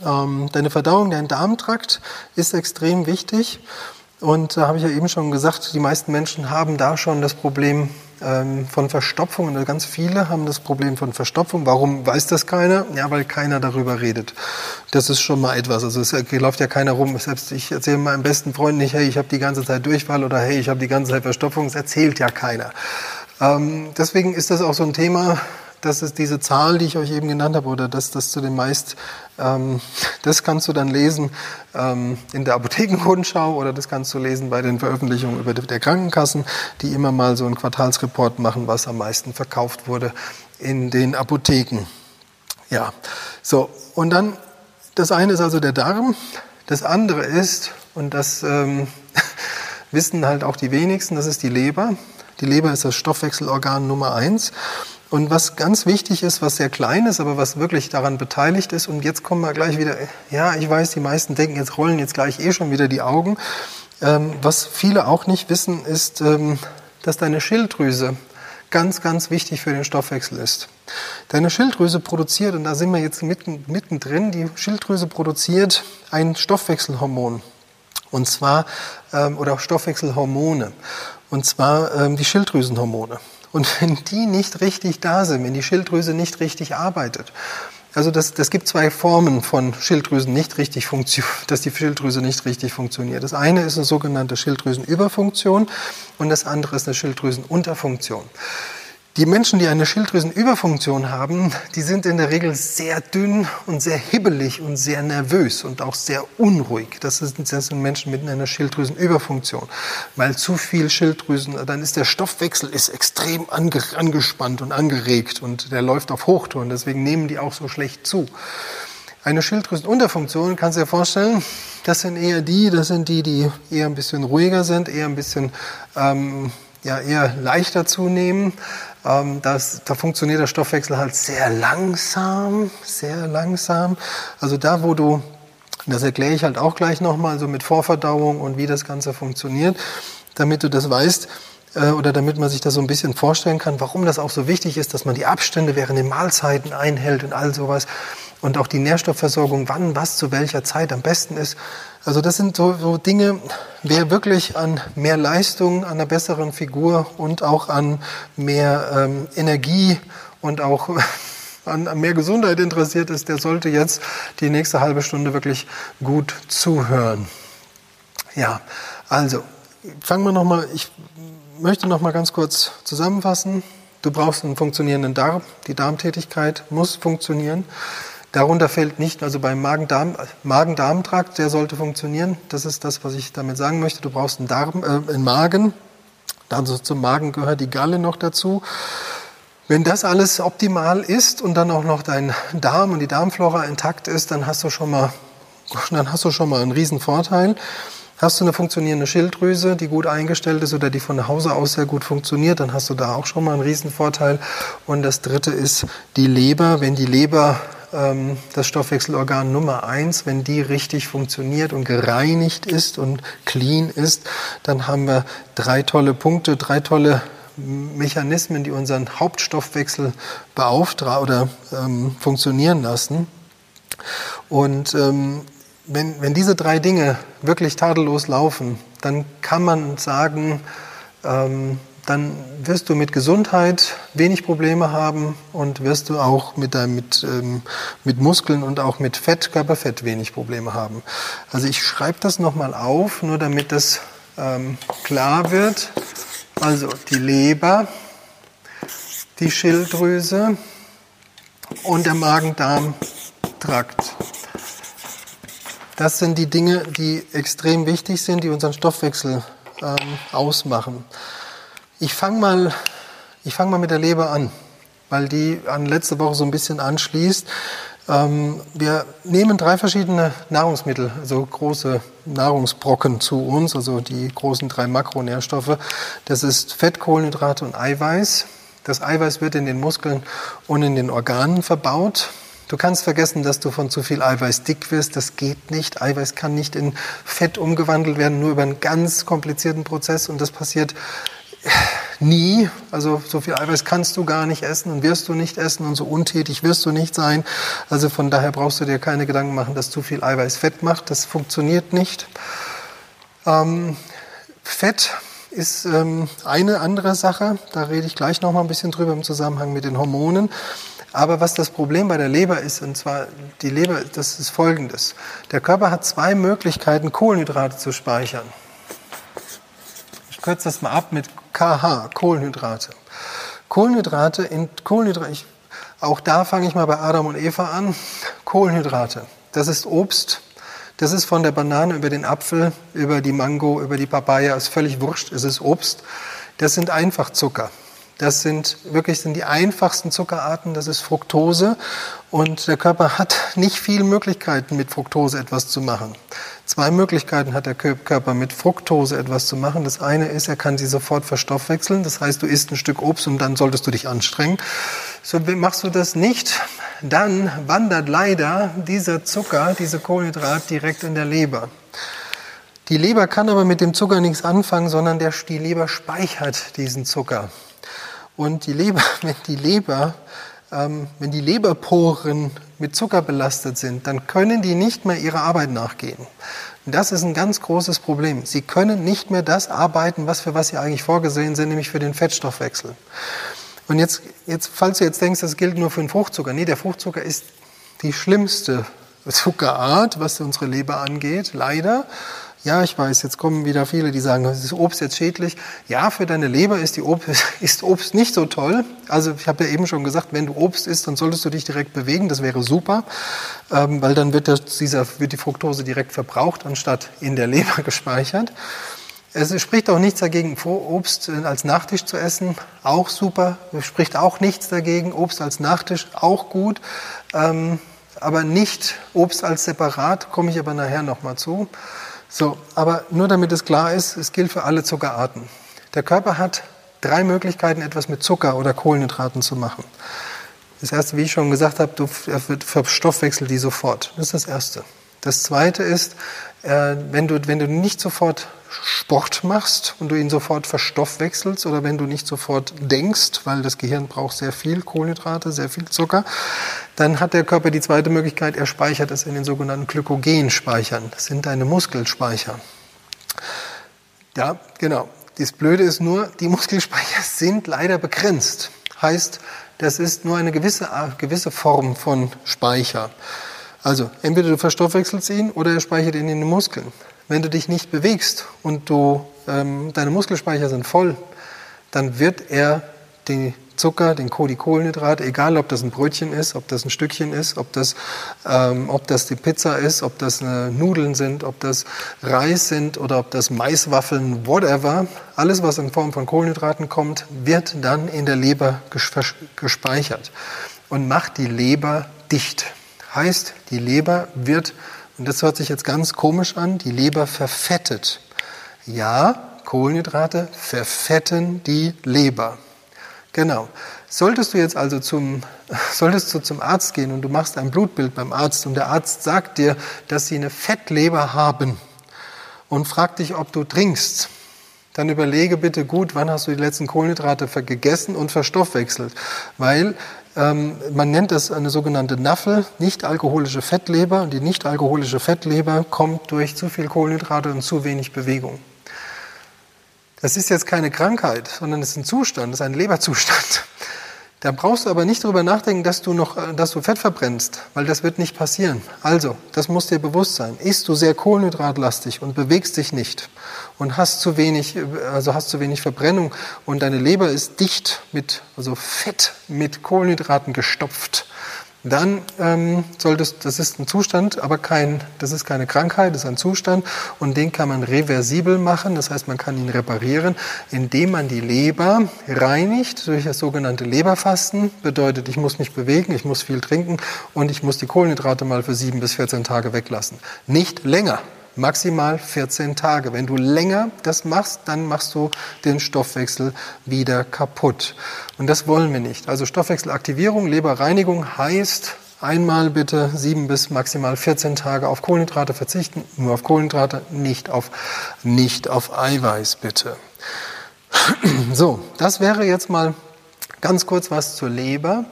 Ähm, deine Verdauung, dein Darmtrakt ist extrem wichtig. Und da habe ich ja eben schon gesagt, die meisten Menschen haben da schon das Problem, ähm, von Verstopfung. Und ganz viele haben das Problem von Verstopfung. Warum weiß das keiner? Ja, weil keiner darüber redet. Das ist schon mal etwas. Also es läuft ja keiner rum. Selbst ich erzähle meinem besten Freund nicht, hey, ich habe die ganze Zeit Durchfall oder hey, ich habe die ganze Zeit Verstopfung. Das erzählt ja keiner. Ähm, deswegen ist das auch so ein Thema, das ist diese Zahl, die ich euch eben genannt habe, oder das, das zu den meist, ähm, (laughs) das kannst du dann lesen ähm, in der Apothekenrundschau oder das kannst du lesen bei den Veröffentlichungen über der Krankenkassen, die immer mal so einen Quartalsreport machen, was am meisten verkauft wurde in den Apotheken. Ja, so und dann das eine ist also der Darm, das andere ist und das ähm, (laughs) wissen halt auch die wenigsten, das ist die Leber. Die Leber ist das Stoffwechselorgan Nummer eins. Und was ganz wichtig ist, was sehr klein ist, aber was wirklich daran beteiligt ist, und jetzt kommen wir gleich wieder, ja, ich weiß, die meisten denken, jetzt rollen jetzt gleich eh schon wieder die Augen. Ähm, was viele auch nicht wissen, ist, ähm, dass deine Schilddrüse ganz, ganz wichtig für den Stoffwechsel ist. Deine Schilddrüse produziert, und da sind wir jetzt mitten, mittendrin, die Schilddrüse produziert ein Stoffwechselhormon. Und zwar, ähm, oder Stoffwechselhormone. Und zwar ähm, die Schilddrüsenhormone. Und wenn die nicht richtig da sind, wenn die Schilddrüse nicht richtig arbeitet, also das, das gibt zwei Formen von Schilddrüsen nicht richtig funktionieren, (laughs) dass die Schilddrüse nicht richtig funktioniert. Das eine ist eine sogenannte Schilddrüsenüberfunktion und das andere ist eine Schilddrüsenunterfunktion. Die Menschen, die eine Schilddrüsenüberfunktion haben, die sind in der Regel sehr dünn und sehr hibbelig und sehr nervös und auch sehr unruhig. Das sind, Menschen mit einer Schilddrüsenüberfunktion. Weil zu viel Schilddrüsen, dann ist der Stoffwechsel ist extrem ange, angespannt und angeregt und der läuft auf Hochtouren. Deswegen nehmen die auch so schlecht zu. Eine Schilddrüsenunterfunktion, kannst du dir vorstellen, das sind eher die, das sind die, die eher ein bisschen ruhiger sind, eher ein bisschen ähm, ja, eher leichter zunehmen, ähm, das, da funktioniert der Stoffwechsel halt sehr langsam, sehr langsam. Also da, wo du, das erkläre ich halt auch gleich nochmal, so mit Vorverdauung und wie das Ganze funktioniert, damit du das weißt äh, oder damit man sich das so ein bisschen vorstellen kann, warum das auch so wichtig ist, dass man die Abstände während den Mahlzeiten einhält und all sowas und auch die Nährstoffversorgung, wann was zu welcher Zeit am besten ist. Also das sind so, so Dinge, wer wirklich an mehr Leistung, an einer besseren Figur und auch an mehr ähm, Energie und auch (laughs) an, an mehr Gesundheit interessiert ist, der sollte jetzt die nächste halbe Stunde wirklich gut zuhören. Ja, also fangen wir nochmal, ich möchte nochmal ganz kurz zusammenfassen. Du brauchst einen funktionierenden Darm, die Darmtätigkeit muss funktionieren. Darunter fällt nicht, also beim Magen-Darm-Trakt, der sollte funktionieren. Das ist das, was ich damit sagen möchte. Du brauchst einen, Darm, äh, einen Magen. Also zum Magen gehört die Galle noch dazu. Wenn das alles optimal ist und dann auch noch dein Darm und die Darmflora intakt ist, dann hast du schon mal, dann hast du schon mal einen riesen Vorteil. Hast du eine funktionierende Schilddrüse, die gut eingestellt ist oder die von Hause aus sehr gut funktioniert, dann hast du da auch schon mal einen riesen Vorteil. Und das dritte ist die Leber. Wenn die Leber ähm, das Stoffwechselorgan Nummer eins, wenn die richtig funktioniert und gereinigt ist und clean ist, dann haben wir drei tolle Punkte, drei tolle Mechanismen, die unseren Hauptstoffwechsel beauftragen oder ähm, funktionieren lassen. Und ähm, wenn, wenn diese drei Dinge wirklich tadellos laufen, dann kann man sagen, ähm, dann wirst du mit Gesundheit wenig Probleme haben und wirst du auch mit, mit, ähm, mit Muskeln und auch mit Fett, Körperfett wenig Probleme haben. Also ich schreibe das nochmal auf, nur damit das ähm, klar wird. Also die Leber, die Schilddrüse und der Magen-Darm-Trakt. Das sind die Dinge, die extrem wichtig sind, die unseren Stoffwechsel ähm, ausmachen. Ich fange mal, fang mal mit der Leber an, weil die an letzte Woche so ein bisschen anschließt. Ähm, wir nehmen drei verschiedene Nahrungsmittel, also große Nahrungsbrocken zu uns, also die großen drei Makronährstoffe. Das ist Fett, Kohlenhydrate und Eiweiß. Das Eiweiß wird in den Muskeln und in den Organen verbaut. Du kannst vergessen, dass du von zu viel Eiweiß dick wirst. Das geht nicht. Eiweiß kann nicht in Fett umgewandelt werden, nur über einen ganz komplizierten Prozess. Und das passiert nie. Also so viel Eiweiß kannst du gar nicht essen und wirst du nicht essen und so untätig wirst du nicht sein. Also von daher brauchst du dir keine Gedanken machen, dass zu viel Eiweiß Fett macht. Das funktioniert nicht. Ähm, Fett ist ähm, eine andere Sache. Da rede ich gleich noch mal ein bisschen drüber im Zusammenhang mit den Hormonen. Aber was das Problem bei der Leber ist, und zwar die Leber, das ist folgendes. Der Körper hat zwei Möglichkeiten, Kohlenhydrate zu speichern. Ich kürze das mal ab mit KH, Kohlenhydrate. Kohlenhydrate, in Kohlenhydrate, ich, auch da fange ich mal bei Adam und Eva an. Kohlenhydrate, das ist Obst, das ist von der Banane über den Apfel, über die Mango, über die Papaya, ist völlig wurscht, es ist Obst. Das sind Einfachzucker. Das sind wirklich sind die einfachsten Zuckerarten, das ist Fructose und der Körper hat nicht viele Möglichkeiten mit Fructose etwas zu machen. Zwei Möglichkeiten hat der Körper mit Fructose etwas zu machen. Das eine ist, er kann sie sofort verstoffwechseln. Das heißt, du isst ein Stück Obst und dann solltest du dich anstrengen. So machst du das nicht, dann wandert leider dieser Zucker, diese Kohlenhydrat direkt in der Leber. Die Leber kann aber mit dem Zucker nichts anfangen, sondern der, die Leber speichert diesen Zucker. Und die Leber, (laughs) wenn die Leber, ähm, wenn die Leberporen mit Zucker belastet sind, dann können die nicht mehr ihrer Arbeit nachgehen. Und das ist ein ganz großes Problem. Sie können nicht mehr das arbeiten, was für was sie eigentlich vorgesehen sind, nämlich für den Fettstoffwechsel. Und jetzt, jetzt, falls du jetzt denkst, das gilt nur für den Fruchtzucker. Nee, der Fruchtzucker ist die schlimmste Zuckerart, was unsere Leber angeht, leider. Ja, ich weiß, jetzt kommen wieder viele, die sagen, ist Obst jetzt schädlich? Ja, für deine Leber ist, die Obst, (laughs) ist Obst nicht so toll. Also ich habe ja eben schon gesagt, wenn du Obst isst, dann solltest du dich direkt bewegen. Das wäre super, ähm, weil dann wird, das, dieser, wird die Fructose direkt verbraucht, anstatt in der Leber (laughs) gespeichert. Es spricht auch nichts dagegen, Obst als Nachtisch zu essen, auch super. Es spricht auch nichts dagegen, Obst als Nachtisch, auch gut. Ähm, aber nicht Obst als separat, komme ich aber nachher nochmal zu. So, aber nur damit es klar ist, es gilt für alle Zuckerarten. Der Körper hat drei Möglichkeiten, etwas mit Zucker oder Kohlenhydraten zu machen. Das erste, wie ich schon gesagt habe, du, er verstoffwechselt die sofort. Das ist das erste. Das zweite ist, äh, wenn, du, wenn du nicht sofort Sport machst und du ihn sofort verstoffwechselst oder wenn du nicht sofort denkst, weil das Gehirn braucht sehr viel Kohlenhydrate, sehr viel Zucker, dann hat der Körper die zweite Möglichkeit, er speichert es in den sogenannten Glykogenspeichern. Das sind deine Muskelspeicher. Ja, genau. Das Blöde ist nur, die Muskelspeicher sind leider begrenzt. Heißt, das ist nur eine gewisse, gewisse Form von Speicher. Also entweder du verstoffwechselst ihn oder er speichert ihn in den Muskeln. Wenn du dich nicht bewegst und du, ähm, deine Muskelspeicher sind voll, dann wird er den Zucker, den Kohlenhydrat, egal ob das ein Brötchen ist, ob das ein Stückchen ist, ob das, ähm, ob das die Pizza ist, ob das äh, Nudeln sind, ob das Reis sind oder ob das Maiswaffeln, whatever, alles was in Form von Kohlenhydraten kommt, wird dann in der Leber gespeichert und macht die Leber dicht. Heißt, die Leber wird, und das hört sich jetzt ganz komisch an, die Leber verfettet. Ja, Kohlenhydrate verfetten die Leber. Genau. Solltest du jetzt also zum, (laughs) solltest du zum Arzt gehen und du machst ein Blutbild beim Arzt und der Arzt sagt dir, dass sie eine Fettleber haben und fragt dich, ob du trinkst, dann überlege bitte gut, wann hast du die letzten Kohlenhydrate gegessen und verstoffwechselt. Weil ähm, man nennt das eine sogenannte NAFL, nicht-alkoholische Fettleber. Und die nicht-alkoholische Fettleber kommt durch zu viel Kohlenhydrate und zu wenig Bewegung. Das ist jetzt keine Krankheit, sondern es ist ein Zustand, das ist ein Leberzustand. Da brauchst du aber nicht darüber nachdenken, dass du noch, äh, dass du Fett verbrennst, weil das wird nicht passieren. Also, das muss dir bewusst sein. Isst du sehr kohlenhydratlastig und bewegst dich nicht und hast zu wenig, also hast zu wenig Verbrennung und deine Leber ist dicht mit, also Fett mit Kohlenhydraten gestopft, dann ähm, solltest, das ist ein Zustand, aber kein, das ist keine Krankheit, das ist ein Zustand und den kann man reversibel machen, das heißt, man kann ihn reparieren, indem man die Leber reinigt durch das sogenannte Leberfasten. Bedeutet, ich muss mich bewegen, ich muss viel trinken und ich muss die Kohlenhydrate mal für sieben bis 14 Tage weglassen. Nicht länger maximal 14 Tage. Wenn du länger das machst, dann machst du den Stoffwechsel wieder kaputt. Und das wollen wir nicht. Also Stoffwechselaktivierung, Leberreinigung heißt einmal bitte sieben bis maximal 14 Tage auf Kohlenhydrate verzichten. Nur auf Kohlenhydrate, nicht auf, nicht auf Eiweiß bitte. So, das wäre jetzt mal ganz kurz was zur Leber.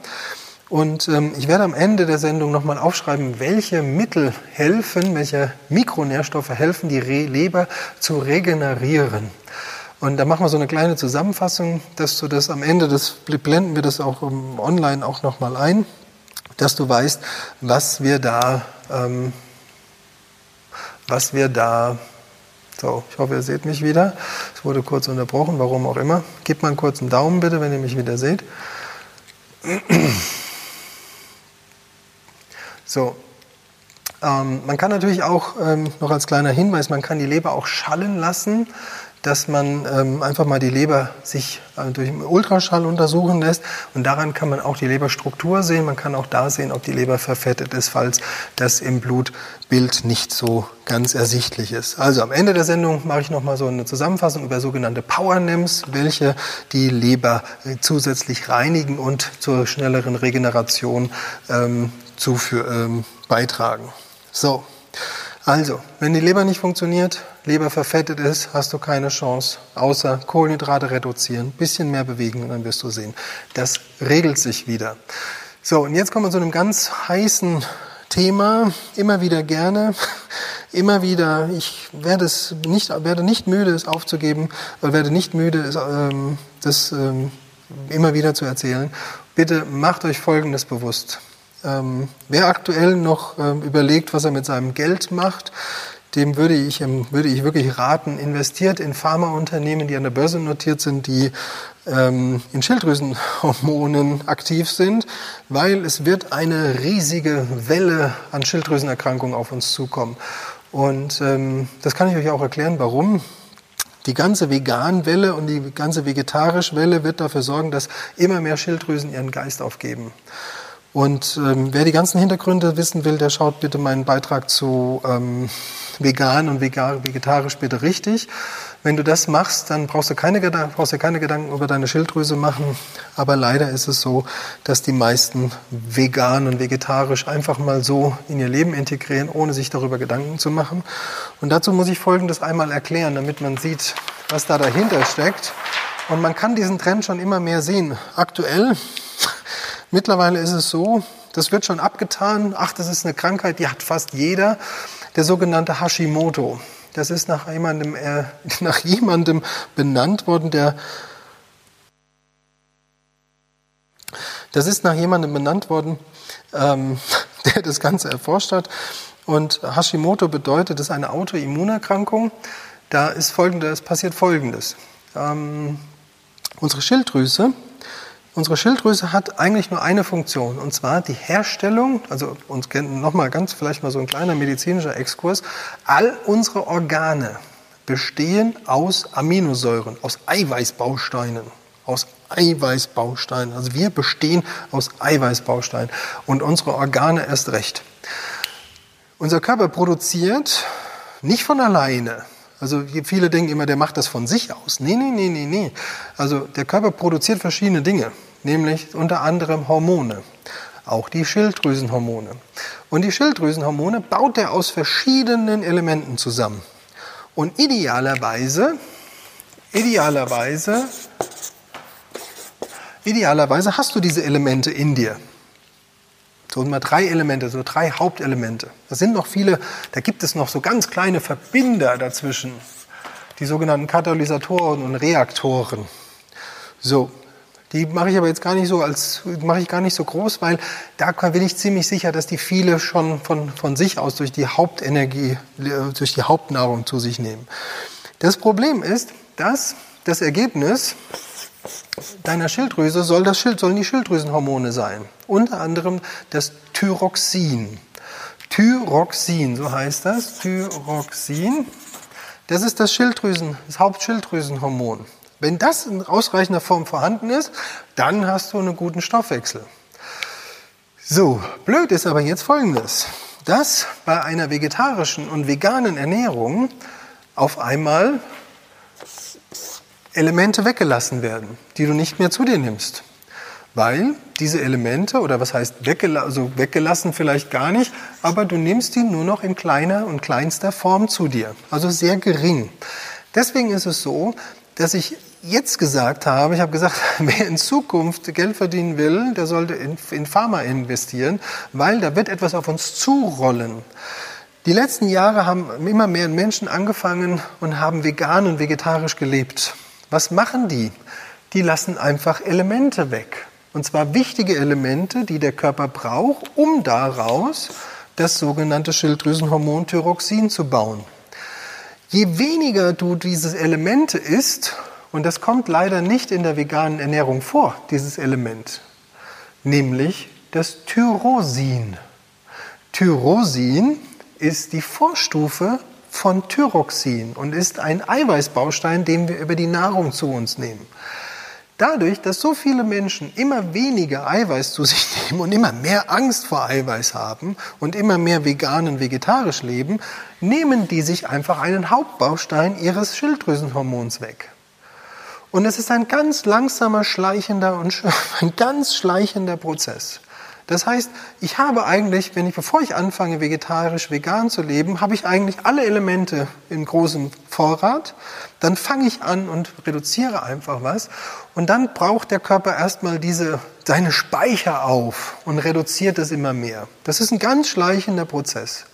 Und ähm, ich werde am Ende der Sendung nochmal aufschreiben, welche Mittel helfen, welche Mikronährstoffe helfen, die Re Leber zu regenerieren. Und da machen wir so eine kleine Zusammenfassung, dass du das am Ende des blenden wir das auch um, online auch nochmal ein, dass du weißt, was wir da, ähm, was wir da so, ich hoffe, ihr seht mich wieder. Es wurde kurz unterbrochen, warum auch immer. Gebt mal einen kurzen Daumen bitte, wenn ihr mich wieder seht. So, ähm, man kann natürlich auch ähm, noch als kleiner Hinweis, man kann die Leber auch schallen lassen, dass man ähm, einfach mal die Leber sich äh, durch Ultraschall untersuchen lässt und daran kann man auch die Leberstruktur sehen. Man kann auch da sehen, ob die Leber verfettet ist, falls das im Blutbild nicht so ganz ersichtlich ist. Also am Ende der Sendung mache ich nochmal so eine Zusammenfassung über sogenannte Power NEMs, welche die Leber äh, zusätzlich reinigen und zur schnelleren Regeneration ähm, zu für, ähm, beitragen. So, also, wenn die Leber nicht funktioniert, Leber verfettet ist, hast du keine Chance, außer Kohlenhydrate reduzieren, bisschen mehr bewegen und dann wirst du sehen, das regelt sich wieder. So, und jetzt kommen wir zu einem ganz heißen Thema, immer wieder gerne, (laughs) immer wieder, ich werde, es nicht, werde nicht müde, es aufzugeben, werde nicht müde, es, ähm, das ähm, immer wieder zu erzählen. Bitte macht euch Folgendes bewusst. Ähm, wer aktuell noch ähm, überlegt, was er mit seinem Geld macht, dem würde ich, ähm, würde ich wirklich raten, investiert in Pharmaunternehmen, die an der Börse notiert sind, die ähm, in Schilddrüsenhormonen aktiv sind, weil es wird eine riesige Welle an Schilddrüsenerkrankungen auf uns zukommen. Und ähm, das kann ich euch auch erklären, warum. Die ganze Vegan-Welle und die ganze Vegetarisch-Welle wird dafür sorgen, dass immer mehr Schilddrüsen ihren Geist aufgeben. Und ähm, wer die ganzen Hintergründe wissen will, der schaut bitte meinen Beitrag zu ähm, vegan und vegetarisch bitte richtig. Wenn du das machst, dann brauchst du, keine, brauchst du keine Gedanken über deine Schilddrüse machen. Aber leider ist es so, dass die meisten vegan und vegetarisch einfach mal so in ihr Leben integrieren, ohne sich darüber Gedanken zu machen. Und dazu muss ich Folgendes einmal erklären, damit man sieht, was da dahinter steckt. Und man kann diesen Trend schon immer mehr sehen. Aktuell Mittlerweile ist es so, das wird schon abgetan. Ach, das ist eine Krankheit, die hat fast jeder. Der sogenannte Hashimoto. Das ist nach jemandem, äh, (laughs) nach jemandem benannt worden, der Das ist nach jemandem benannt worden, ähm, (laughs) der das Ganze erforscht hat. Und Hashimoto bedeutet, das ist eine Autoimmunerkrankung. Da ist folgendes, passiert Folgendes. Ähm, unsere Schilddrüse Unsere Schilddrüse hat eigentlich nur eine Funktion, und zwar die Herstellung, also uns nochmal ganz vielleicht mal so ein kleiner medizinischer Exkurs, all unsere Organe bestehen aus Aminosäuren, aus Eiweißbausteinen, aus Eiweißbausteinen. Also wir bestehen aus Eiweißbausteinen und unsere Organe erst recht. Unser Körper produziert nicht von alleine, also viele denken immer, der macht das von sich aus. Nee, nee, nee, nee, nee. Also der Körper produziert verschiedene Dinge, nämlich unter anderem Hormone, auch die Schilddrüsenhormone. Und die Schilddrüsenhormone baut er aus verschiedenen Elementen zusammen. Und idealerweise, idealerweise, idealerweise hast du diese Elemente in dir. So mal drei Elemente, so drei Hauptelemente. Das sind noch viele, da gibt es noch so ganz kleine Verbinder dazwischen. die sogenannten Katalysatoren und Reaktoren. So, die mache ich aber jetzt gar nicht so als mache ich gar nicht so groß, weil da bin ich ziemlich sicher, dass die viele schon von, von sich aus durch die Hauptenergie, durch die Hauptnahrung zu sich nehmen. Das Problem ist, dass das Ergebnis deiner Schilddrüse soll das Schild, sollen die Schilddrüsenhormone sein. Unter anderem das Thyroxin. Thyroxin, so heißt das. Thyroxin. Das ist das Schilddrüsen, das Hauptschilddrüsenhormon. Wenn das in ausreichender Form vorhanden ist, dann hast du einen guten Stoffwechsel. So, blöd ist aber jetzt Folgendes, dass bei einer vegetarischen und veganen Ernährung auf einmal Elemente weggelassen werden, die du nicht mehr zu dir nimmst. Weil diese Elemente, oder was heißt weggelassen, also weggelassen vielleicht gar nicht, aber du nimmst die nur noch in kleiner und kleinster Form zu dir. Also sehr gering. Deswegen ist es so, dass ich jetzt gesagt habe, ich habe gesagt, (laughs) wer in Zukunft Geld verdienen will, der sollte in, in Pharma investieren, weil da wird etwas auf uns zurollen. Die letzten Jahre haben immer mehr Menschen angefangen und haben vegan und vegetarisch gelebt. Was machen die? Die lassen einfach Elemente weg. Und zwar wichtige Elemente, die der Körper braucht, um daraus das sogenannte Schilddrüsenhormon Thyroxin zu bauen. Je weniger du diese Elemente isst, und das kommt leider nicht in der veganen Ernährung vor, dieses Element, nämlich das Tyrosin. Tyrosin ist die Vorstufe von Thyroxin und ist ein Eiweißbaustein, den wir über die Nahrung zu uns nehmen. Dadurch, dass so viele Menschen immer weniger Eiweiß zu sich (laughs) nehmen und immer mehr Angst vor Eiweiß haben und immer mehr vegan und vegetarisch leben, nehmen die sich einfach einen Hauptbaustein ihres Schilddrüsenhormons weg. Und es ist ein ganz langsamer, schleichender und (laughs) ein ganz schleichender Prozess. Das heißt, ich habe eigentlich, wenn ich, bevor ich anfange, vegetarisch, vegan zu leben, habe ich eigentlich alle Elemente in großem Vorrat. Dann fange ich an und reduziere einfach was. Und dann braucht der Körper erstmal diese, seine Speicher auf und reduziert es immer mehr. Das ist ein ganz schleichender Prozess.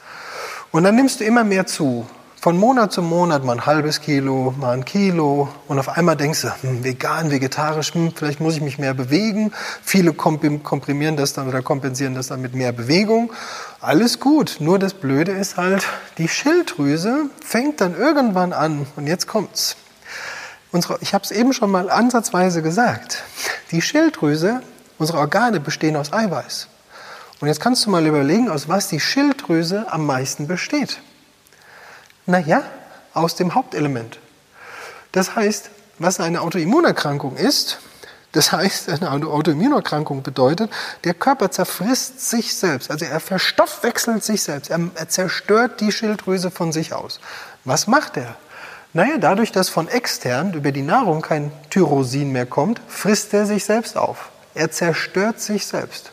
Und dann nimmst du immer mehr zu von Monat zu Monat mal ein halbes Kilo, mal ein Kilo und auf einmal denkst du, hm, vegan, vegetarisch, hm, vielleicht muss ich mich mehr bewegen. Viele komprimieren das dann oder kompensieren das dann mit mehr Bewegung. Alles gut, nur das Blöde ist halt, die Schilddrüse fängt dann irgendwann an und jetzt kommt's. Unsere, ich habe es eben schon mal ansatzweise gesagt. Die Schilddrüse, unsere Organe bestehen aus Eiweiß. Und jetzt kannst du mal überlegen, aus was die Schilddrüse am meisten besteht. Naja, aus dem Hauptelement. Das heißt, was eine Autoimmunerkrankung ist, das heißt, eine Autoimmunerkrankung bedeutet, der Körper zerfrisst sich selbst, also er verstoffwechselt sich selbst, er, er zerstört die Schilddrüse von sich aus. Was macht er? Naja, dadurch, dass von extern über die Nahrung kein Tyrosin mehr kommt, frisst er sich selbst auf. Er zerstört sich selbst.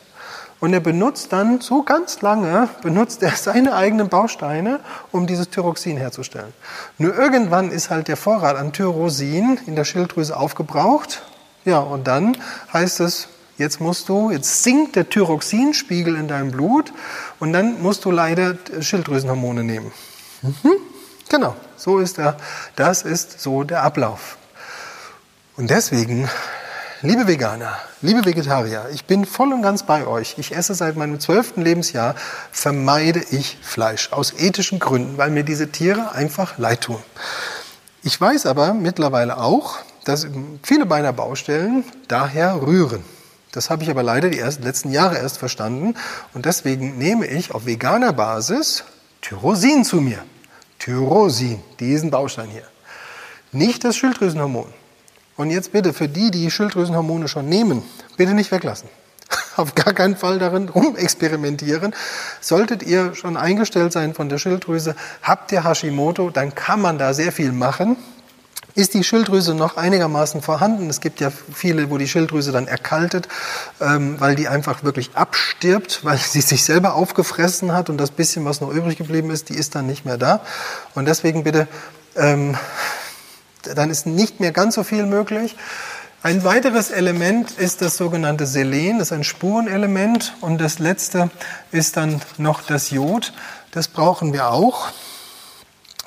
Und er benutzt dann so ganz lange, benutzt er seine eigenen Bausteine, um dieses Thyroxin herzustellen. Nur irgendwann ist halt der Vorrat an Tyrosin in der Schilddrüse aufgebraucht. Ja, und dann heißt es, jetzt musst du, jetzt sinkt der Thyroxinspiegel in deinem Blut und dann musst du leider Schilddrüsenhormone nehmen. Mhm. Genau, so ist der, das ist so der Ablauf. Und deswegen liebe Veganer, liebe Vegetarier, ich bin voll und ganz bei euch. Ich esse seit meinem zwölften Lebensjahr, vermeide ich Fleisch aus ethischen Gründen, weil mir diese Tiere einfach leid tun. Ich weiß aber mittlerweile auch, dass viele meiner Baustellen daher rühren. Das habe ich aber leider die ersten, letzten Jahre erst verstanden und deswegen nehme ich auf veganer Basis Tyrosin zu mir. Tyrosin, diesen Baustein hier. Nicht das Schilddrüsenhormon. Und jetzt bitte für die, die Schilddrüsenhormone schon nehmen, bitte nicht weglassen. (laughs) Auf gar keinen Fall darin rumexperimentieren. Solltet ihr schon eingestellt sein von der Schilddrüse, habt ihr Hashimoto, dann kann man da sehr viel machen. Ist die Schilddrüse noch einigermaßen vorhanden? Es gibt ja viele, wo die Schilddrüse dann erkaltet, ähm, weil die einfach wirklich abstirbt, weil sie sich selber aufgefressen hat und das bisschen, was noch übrig geblieben ist, die ist dann nicht mehr da. Und deswegen bitte ähm, dann ist nicht mehr ganz so viel möglich. Ein weiteres Element ist das sogenannte Selen, das ist ein Spurenelement. Und das letzte ist dann noch das Jod. Das brauchen wir auch.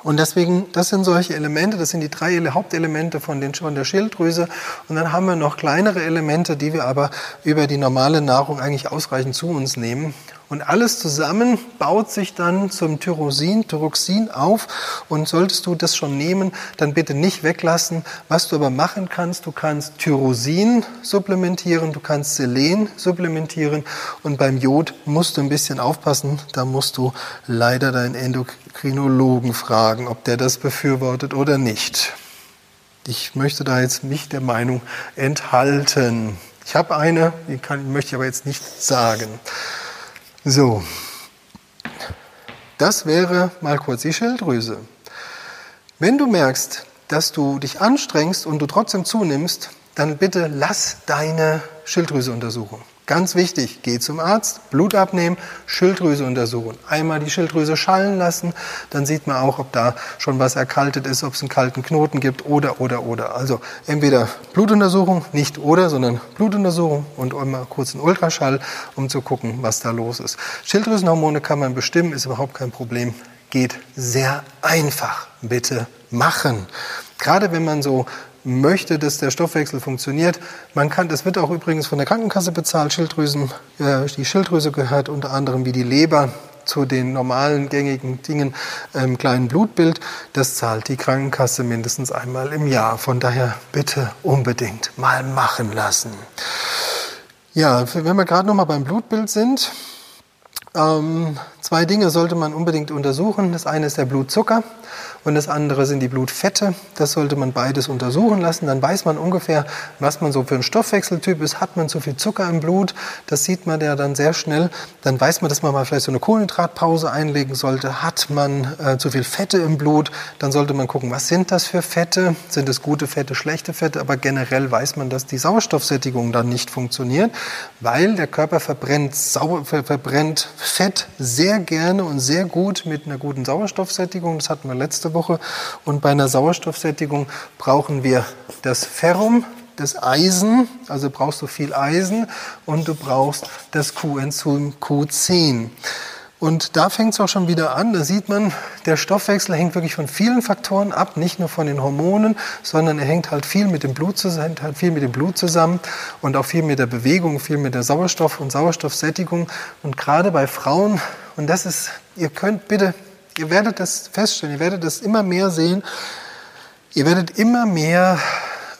Und deswegen, das sind solche Elemente, das sind die drei Hauptelemente von, den, von der Schilddrüse. Und dann haben wir noch kleinere Elemente, die wir aber über die normale Nahrung eigentlich ausreichend zu uns nehmen. Und alles zusammen baut sich dann zum Tyrosin, Thyroxin auf. Und solltest du das schon nehmen, dann bitte nicht weglassen. Was du aber machen kannst, du kannst Tyrosin supplementieren, du kannst Selen supplementieren. Und beim Jod musst du ein bisschen aufpassen. Da musst du leider deinen Endokrinologen fragen, ob der das befürwortet oder nicht. Ich möchte da jetzt mich der Meinung enthalten. Ich habe eine, die kann, möchte ich aber jetzt nicht sagen. So, das wäre mal kurz die Schilddrüse. Wenn du merkst, dass du dich anstrengst und du trotzdem zunimmst, dann bitte lass deine Schilddrüse untersuchen. Ganz wichtig, geh zum Arzt, Blut abnehmen, Schilddrüse untersuchen. Einmal die Schilddrüse schallen lassen, dann sieht man auch, ob da schon was erkaltet ist, ob es einen kalten Knoten gibt oder, oder, oder. Also entweder Blutuntersuchung, nicht oder, sondern Blutuntersuchung und einmal kurz einen Ultraschall, um zu gucken, was da los ist. Schilddrüsenhormone kann man bestimmen, ist überhaupt kein Problem. Geht sehr einfach. Bitte machen. Gerade wenn man so möchte, dass der Stoffwechsel funktioniert. Man kann, das wird auch übrigens von der Krankenkasse bezahlt. Schilddrüsen, äh, die Schilddrüse gehört unter anderem wie die Leber zu den normalen gängigen Dingen im kleinen Blutbild. Das zahlt die Krankenkasse mindestens einmal im Jahr. Von daher bitte unbedingt mal machen lassen. Ja, wenn wir gerade noch mal beim Blutbild sind, ähm, zwei Dinge sollte man unbedingt untersuchen. Das eine ist der Blutzucker und das andere sind die Blutfette. Das sollte man beides untersuchen lassen. Dann weiß man ungefähr, was man so für ein Stoffwechseltyp ist. Hat man zu viel Zucker im Blut? Das sieht man ja dann sehr schnell. Dann weiß man, dass man mal vielleicht so eine Kohlenhydratpause einlegen sollte. Hat man äh, zu viel Fette im Blut? Dann sollte man gucken, was sind das für Fette? Sind es gute Fette, schlechte Fette? Aber generell weiß man, dass die Sauerstoffsättigung dann nicht funktioniert, weil der Körper verbrennt, Sau verbrennt Fett sehr gerne und sehr gut mit einer guten Sauerstoffsättigung. Das hatten wir letzte Woche. Und bei einer Sauerstoffsättigung brauchen wir das Ferrum, das Eisen, also brauchst du viel Eisen und du brauchst das Q-Enzym Q10. Und da fängt es auch schon wieder an. Da sieht man, der Stoffwechsel hängt wirklich von vielen Faktoren ab, nicht nur von den Hormonen, sondern er hängt halt viel mit dem Blut zusammen, halt viel mit dem Blut zusammen und auch viel mit der Bewegung, viel mit der Sauerstoff- und Sauerstoffsättigung. Und gerade bei Frauen, und das ist, ihr könnt bitte Ihr werdet das feststellen, ihr werdet das immer mehr sehen. Ihr werdet immer mehr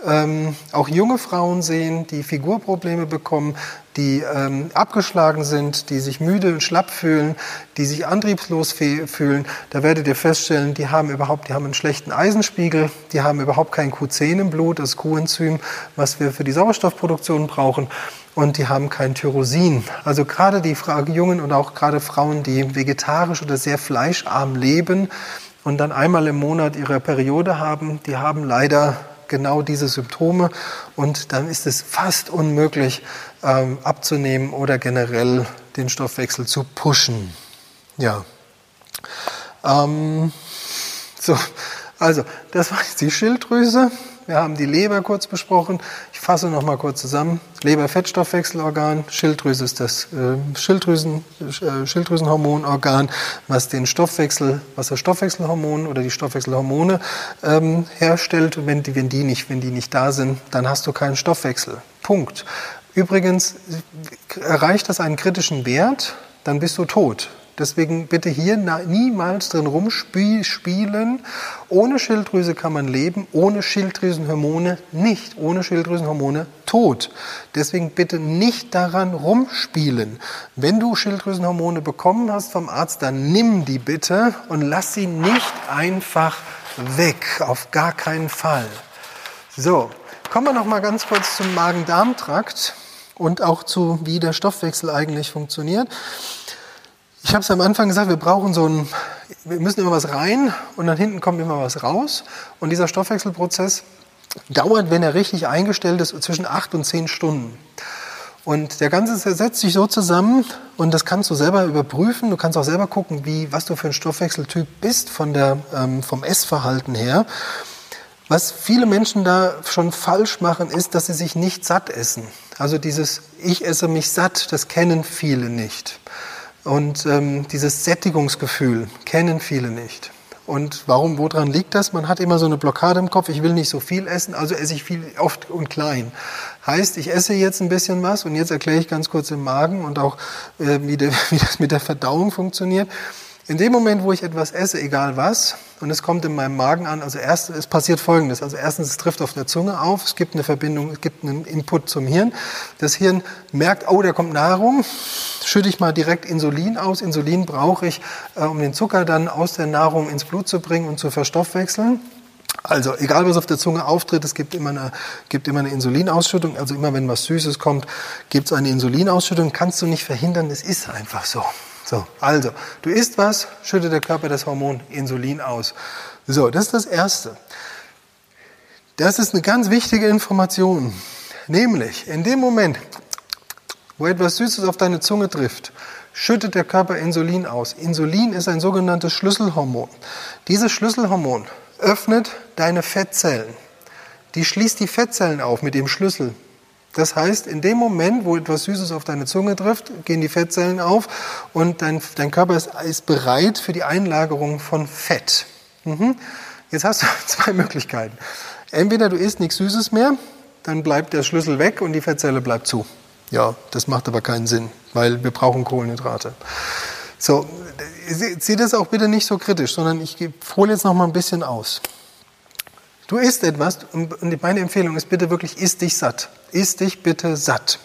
ähm, auch junge Frauen sehen, die Figurprobleme bekommen, die ähm, abgeschlagen sind, die sich müde und schlapp fühlen, die sich antriebslos fühlen. Da werdet ihr feststellen, die haben überhaupt, die haben einen schlechten Eisenspiegel, die haben überhaupt kein Q10 im Blut, das Q-Enzym, was wir für die Sauerstoffproduktion brauchen und die haben kein Tyrosin. Also gerade die Jungen und auch gerade Frauen, die vegetarisch oder sehr fleischarm leben und dann einmal im Monat ihre Periode haben, die haben leider genau diese Symptome und dann ist es fast unmöglich ähm, abzunehmen oder generell den Stoffwechsel zu pushen. Ja. Ähm, so, also das war jetzt die Schilddrüse. Wir haben die Leber kurz besprochen. Ich fasse noch mal kurz zusammen. Leber-Fettstoffwechselorgan, Schilddrüse ist das äh, Schilddrüsen, äh, Schilddrüsenhormonorgan, was den Stoffwechsel, was das Stoffwechselhormon oder die Stoffwechselhormone ähm, herstellt. Und wenn die, wenn die nicht, wenn die nicht da sind, dann hast du keinen Stoffwechsel. Punkt. Übrigens erreicht das einen kritischen Wert, dann bist du tot. Deswegen bitte hier niemals drin rumspielen. Ohne Schilddrüse kann man leben, ohne Schilddrüsenhormone nicht. Ohne Schilddrüsenhormone tot. Deswegen bitte nicht daran rumspielen. Wenn du Schilddrüsenhormone bekommen hast vom Arzt, dann nimm die bitte und lass sie nicht einfach weg. Auf gar keinen Fall. So, kommen wir noch mal ganz kurz zum Magen-Darm-Trakt und auch zu, wie der Stoffwechsel eigentlich funktioniert. Ich habe es am Anfang gesagt, wir brauchen so ein, wir müssen immer was rein und dann hinten kommt immer was raus. Und dieser Stoffwechselprozess dauert, wenn er richtig eingestellt ist, zwischen acht und zehn Stunden. Und der Ganze setzt sich so zusammen und das kannst du selber überprüfen. Du kannst auch selber gucken, wie, was du für ein Stoffwechseltyp bist von der, ähm, vom Essverhalten her. Was viele Menschen da schon falsch machen, ist, dass sie sich nicht satt essen. Also dieses Ich esse mich satt, das kennen viele nicht. Und ähm, dieses Sättigungsgefühl kennen viele nicht. Und warum, woran liegt das? Man hat immer so eine Blockade im Kopf, ich will nicht so viel essen, also esse ich viel, oft und klein. Heißt, ich esse jetzt ein bisschen was und jetzt erkläre ich ganz kurz im Magen und auch, äh, wie, der, (laughs) wie das mit der Verdauung funktioniert. In dem Moment, wo ich etwas esse, egal was, und es kommt in meinem Magen an, also erst, es passiert Folgendes. Also erstens, es trifft auf der Zunge auf, es gibt eine Verbindung, es gibt einen Input zum Hirn. Das Hirn merkt, oh, da kommt Nahrung, schütte ich mal direkt Insulin aus. Insulin brauche ich, äh, um den Zucker dann aus der Nahrung ins Blut zu bringen und zu verstoffwechseln. Also egal was auf der Zunge auftritt, es gibt immer eine, gibt immer eine Insulinausschüttung. Also immer wenn was Süßes kommt, gibt es eine Insulinausschüttung. Kannst du nicht verhindern, es ist einfach so. So, also, du isst was, schüttet der Körper das Hormon Insulin aus. So, das ist das Erste. Das ist eine ganz wichtige Information. Nämlich, in dem Moment, wo etwas Süßes auf deine Zunge trifft, schüttet der Körper Insulin aus. Insulin ist ein sogenanntes Schlüsselhormon. Dieses Schlüsselhormon öffnet deine Fettzellen. Die schließt die Fettzellen auf mit dem Schlüssel. Das heißt, in dem Moment, wo etwas Süßes auf deine Zunge trifft, gehen die Fettzellen auf und dein, dein Körper ist, ist, bereit für die Einlagerung von Fett. Mhm. Jetzt hast du (laughs) zwei Möglichkeiten. Entweder du isst nichts Süßes mehr, dann bleibt der Schlüssel weg und die Fettzelle bleibt zu. Ja, das macht aber keinen Sinn, weil wir brauchen Kohlenhydrate. So, sieh das auch bitte nicht so kritisch, sondern ich hole jetzt noch mal ein bisschen aus. Du isst etwas und meine Empfehlung ist bitte wirklich, isst dich satt. Isst dich bitte satt.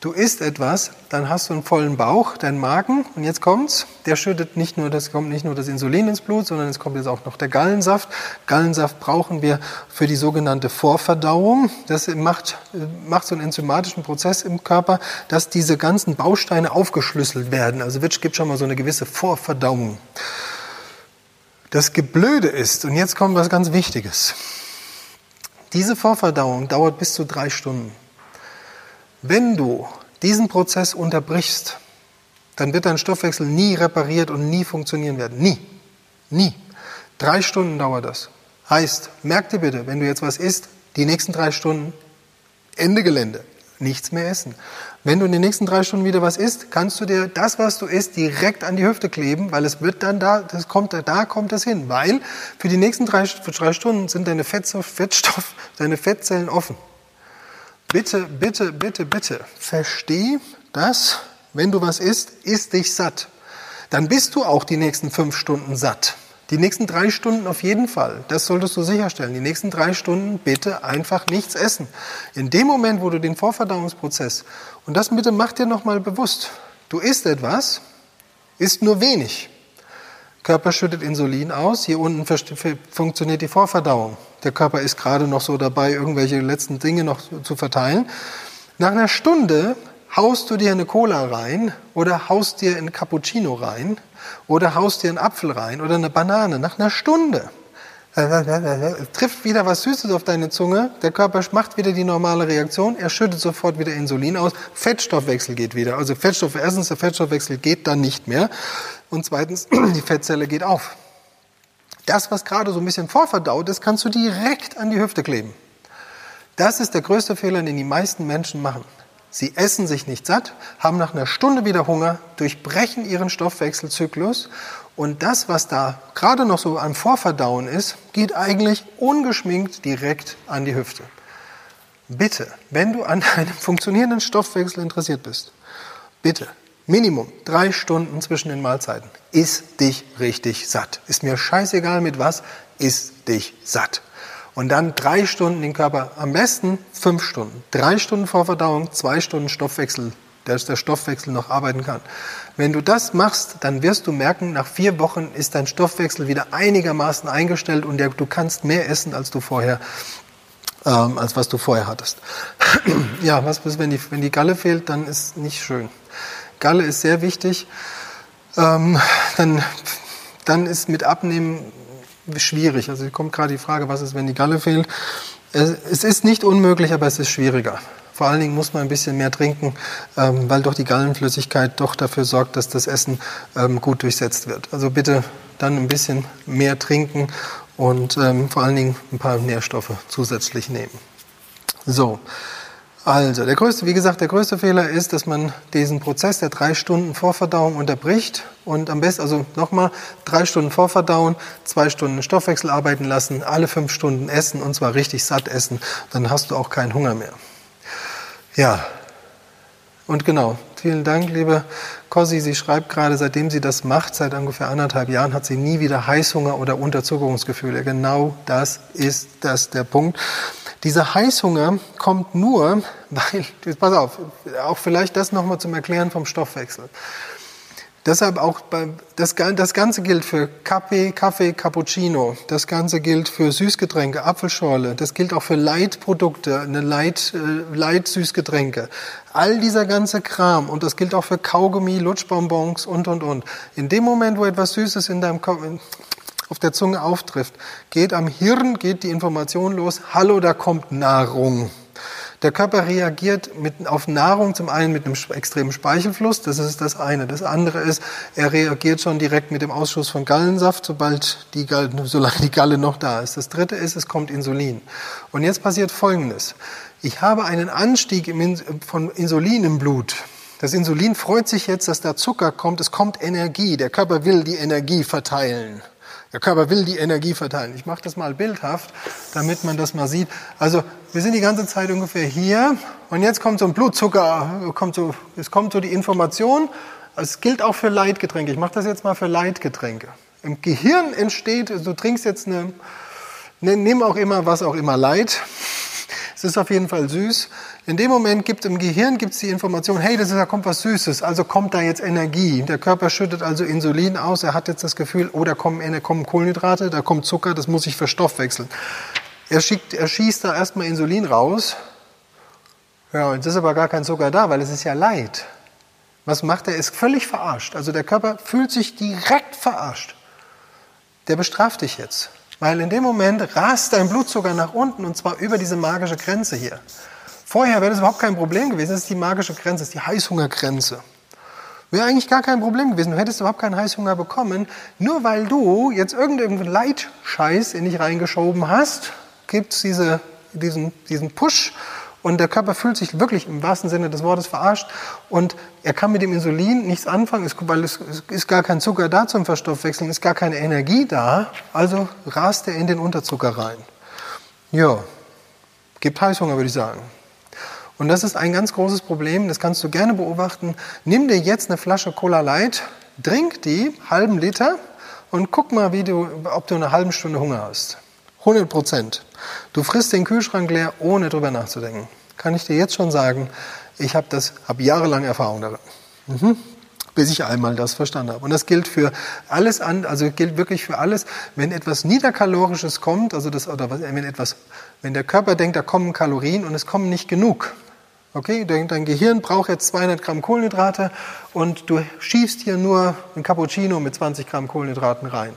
Du isst etwas, dann hast du einen vollen Bauch, deinen Magen und jetzt kommt's, der schüttet nicht nur, das kommt nicht nur das Insulin ins Blut, sondern es kommt jetzt auch noch der Gallensaft. Gallensaft brauchen wir für die sogenannte Vorverdauung. Das macht, macht so einen enzymatischen Prozess im Körper, dass diese ganzen Bausteine aufgeschlüsselt werden. Also es gibt schon mal so eine gewisse Vorverdauung. Das Geblöde ist, und jetzt kommt was ganz Wichtiges, diese Vorverdauung dauert bis zu drei Stunden. Wenn du diesen Prozess unterbrichst, dann wird dein Stoffwechsel nie repariert und nie funktionieren werden. Nie. Nie. Drei Stunden dauert das. Heißt, merk dir bitte, wenn du jetzt was isst, die nächsten drei Stunden Ende Gelände nichts mehr essen. Wenn du in den nächsten drei Stunden wieder was isst, kannst du dir das, was du isst, direkt an die Hüfte kleben, weil es wird dann da, das kommt, da kommt es hin. Weil für die nächsten drei, drei Stunden sind deine Fettstoff, Fettstoff, deine Fettzellen offen. Bitte, bitte, bitte, bitte, versteh das, wenn du was isst, isst dich satt. Dann bist du auch die nächsten fünf Stunden satt. Die nächsten drei Stunden auf jeden Fall. Das solltest du sicherstellen. Die nächsten drei Stunden bitte einfach nichts essen. In dem Moment, wo du den Vorverdauungsprozess, und das bitte mach dir nochmal bewusst, du isst etwas, isst nur wenig. Körper schüttet Insulin aus, hier unten funktioniert die Vorverdauung. Der Körper ist gerade noch so dabei, irgendwelche letzten Dinge noch zu verteilen. Nach einer Stunde haust du dir eine Cola rein oder haust dir ein Cappuccino rein oder haust dir einen Apfel rein oder eine Banane nach einer Stunde. Trifft wieder was Süßes auf deine Zunge, der Körper macht wieder die normale Reaktion, er schüttet sofort wieder Insulin aus, Fettstoffwechsel geht wieder. Also Fettstoff, erstens der Fettstoffwechsel geht dann nicht mehr und zweitens (clears throat) die Fettzelle geht auf. Das, was gerade so ein bisschen vorverdaut ist, kannst du direkt an die Hüfte kleben. Das ist der größte Fehler, den die meisten Menschen machen. Sie essen sich nicht satt, haben nach einer Stunde wieder Hunger, durchbrechen ihren Stoffwechselzyklus und das, was da gerade noch so am Vorverdauen ist, geht eigentlich ungeschminkt direkt an die Hüfte. Bitte, wenn du an (laughs) einem funktionierenden Stoffwechsel interessiert bist, bitte, Minimum drei Stunden zwischen den Mahlzeiten. Iss dich richtig satt. Ist mir scheißegal mit was, iss dich satt. Und dann drei Stunden den Körper, am besten fünf Stunden. Drei Stunden Vorverdauung, zwei Stunden Stoffwechsel, dass der Stoffwechsel noch arbeiten kann. Wenn du das machst, dann wirst du merken, nach vier Wochen ist dein Stoffwechsel wieder einigermaßen eingestellt und du kannst mehr essen, als du vorher, ähm, als was du vorher hattest. (clears throat) ja, was wenn die, wenn die Galle fehlt, dann ist nicht schön. Galle ist sehr wichtig. Ähm, dann, dann ist mit Abnehmen schwierig. Also kommt gerade die Frage, was ist, wenn die Galle fehlt. Es ist nicht unmöglich, aber es ist schwieriger. Vor allen Dingen muss man ein bisschen mehr trinken, ähm, weil doch die Gallenflüssigkeit doch dafür sorgt, dass das Essen ähm, gut durchsetzt wird. Also bitte dann ein bisschen mehr trinken und ähm, vor allen Dingen ein paar Nährstoffe zusätzlich nehmen. So, Also, der größte, wie gesagt, der größte Fehler ist, dass man diesen Prozess der drei Stunden Vorverdauung unterbricht und am besten, also nochmal, drei Stunden Vorverdauen, zwei Stunden Stoffwechsel arbeiten lassen, alle fünf Stunden essen und zwar richtig satt essen, dann hast du auch keinen Hunger mehr. Ja, und genau, vielen Dank, liebe Cosi. Sie schreibt gerade, seitdem sie das macht, seit ungefähr anderthalb Jahren, hat sie nie wieder Heißhunger oder Unterzuckerungsgefühle. Genau das ist das der Punkt. Dieser Heißhunger kommt nur, weil, pass auf, auch vielleicht das nochmal zum Erklären vom Stoffwechsel. Deshalb auch, das, das Ganze gilt für Kaffee, Kaffee, Cappuccino. Das Ganze gilt für Süßgetränke, Apfelschorle. Das gilt auch für Leitprodukte, eine Leit, äh. All dieser ganze Kram. Und das gilt auch für Kaugummi, Lutschbonbons und, und, und. In dem Moment, wo etwas Süßes in deinem Kopf, auf der Zunge auftrifft, geht am Hirn, geht die Information los, hallo, da kommt Nahrung. Der Körper reagiert mit, auf Nahrung zum einen mit einem extremen Speichelfluss, das ist das eine. Das andere ist, er reagiert schon direkt mit dem Ausschuss von Gallensaft, sobald die Galle, solange die Galle noch da ist. Das dritte ist, es kommt Insulin. Und jetzt passiert Folgendes. Ich habe einen Anstieg im, von Insulin im Blut. Das Insulin freut sich jetzt, dass da Zucker kommt. Es kommt Energie. Der Körper will die Energie verteilen. Der Körper will die Energie verteilen. Ich mache das mal bildhaft, damit man das mal sieht. Also wir sind die ganze Zeit ungefähr hier und jetzt kommt so ein Blutzucker, kommt so, es kommt so die Information. Es gilt auch für Leitgetränke. Ich mache das jetzt mal für Leitgetränke. Im Gehirn entsteht, du trinkst jetzt eine, ne, nimm auch immer was auch immer Leid. Es ist auf jeden Fall süß. In dem Moment gibt im Gehirn gibt's die Information, hey, das ist, da kommt was Süßes, also kommt da jetzt Energie. Der Körper schüttet also Insulin aus, er hat jetzt das Gefühl, oh, da kommen, kommen Kohlenhydrate, da kommt Zucker, das muss ich verstoffwechseln. Er, schickt, er schießt da erstmal Insulin raus. Ja, jetzt ist aber gar kein Zucker da, weil es ist ja Leid. Was macht er? Er ist völlig verarscht. Also der Körper fühlt sich direkt verarscht. Der bestraft dich jetzt. Weil in dem Moment rast dein Blutzucker nach unten und zwar über diese magische Grenze hier. Vorher wäre das überhaupt kein Problem gewesen. Das ist die magische Grenze, das ist die Heißhungergrenze. Wäre eigentlich gar kein Problem gewesen. Du hättest überhaupt keinen Heißhunger bekommen. Nur weil du jetzt irgendeinen Leitscheiß in dich reingeschoben hast, gibt es diese, diesen, diesen Push und der Körper fühlt sich wirklich im wahrsten Sinne des Wortes verarscht und er kann mit dem Insulin nichts anfangen, weil es ist gar kein Zucker da zum Verstoffwechseln, ist gar keine Energie da, also rast er in den Unterzucker rein. Ja, gibt Heißhunger, würde ich sagen. Und das ist ein ganz großes Problem, das kannst du gerne beobachten. Nimm dir jetzt eine Flasche Cola Light, trink die, halben Liter, und guck mal, du, ob du eine halbe Stunde Hunger hast. 100 Prozent. Du frisst den Kühlschrank leer, ohne drüber nachzudenken. Kann ich dir jetzt schon sagen, ich habe habe jahrelang Erfahrung darin. Mhm. Bis ich einmal das verstanden habe. Und das gilt für alles an, also gilt wirklich für alles. Wenn etwas Niederkalorisches kommt, also das, oder wenn etwas, wenn der Körper denkt, da kommen Kalorien und es kommen nicht genug, Okay, dein Gehirn braucht jetzt 200 Gramm Kohlenhydrate und du schiebst hier nur ein Cappuccino mit 20 Gramm Kohlenhydraten rein.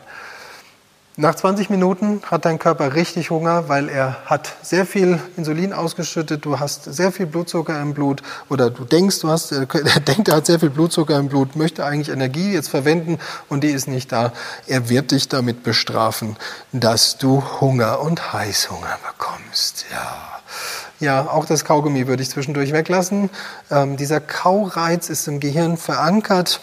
Nach 20 Minuten hat dein Körper richtig Hunger, weil er hat sehr viel Insulin ausgeschüttet, du hast sehr viel Blutzucker im Blut oder du denkst, du hast, er (laughs) denkt, er hat sehr viel Blutzucker im Blut, möchte eigentlich Energie jetzt verwenden und die ist nicht da. Er wird dich damit bestrafen, dass du Hunger und Heißhunger bekommst. Ja. Ja, auch das Kaugummi würde ich zwischendurch weglassen. Ähm, dieser Kaureiz ist im Gehirn verankert.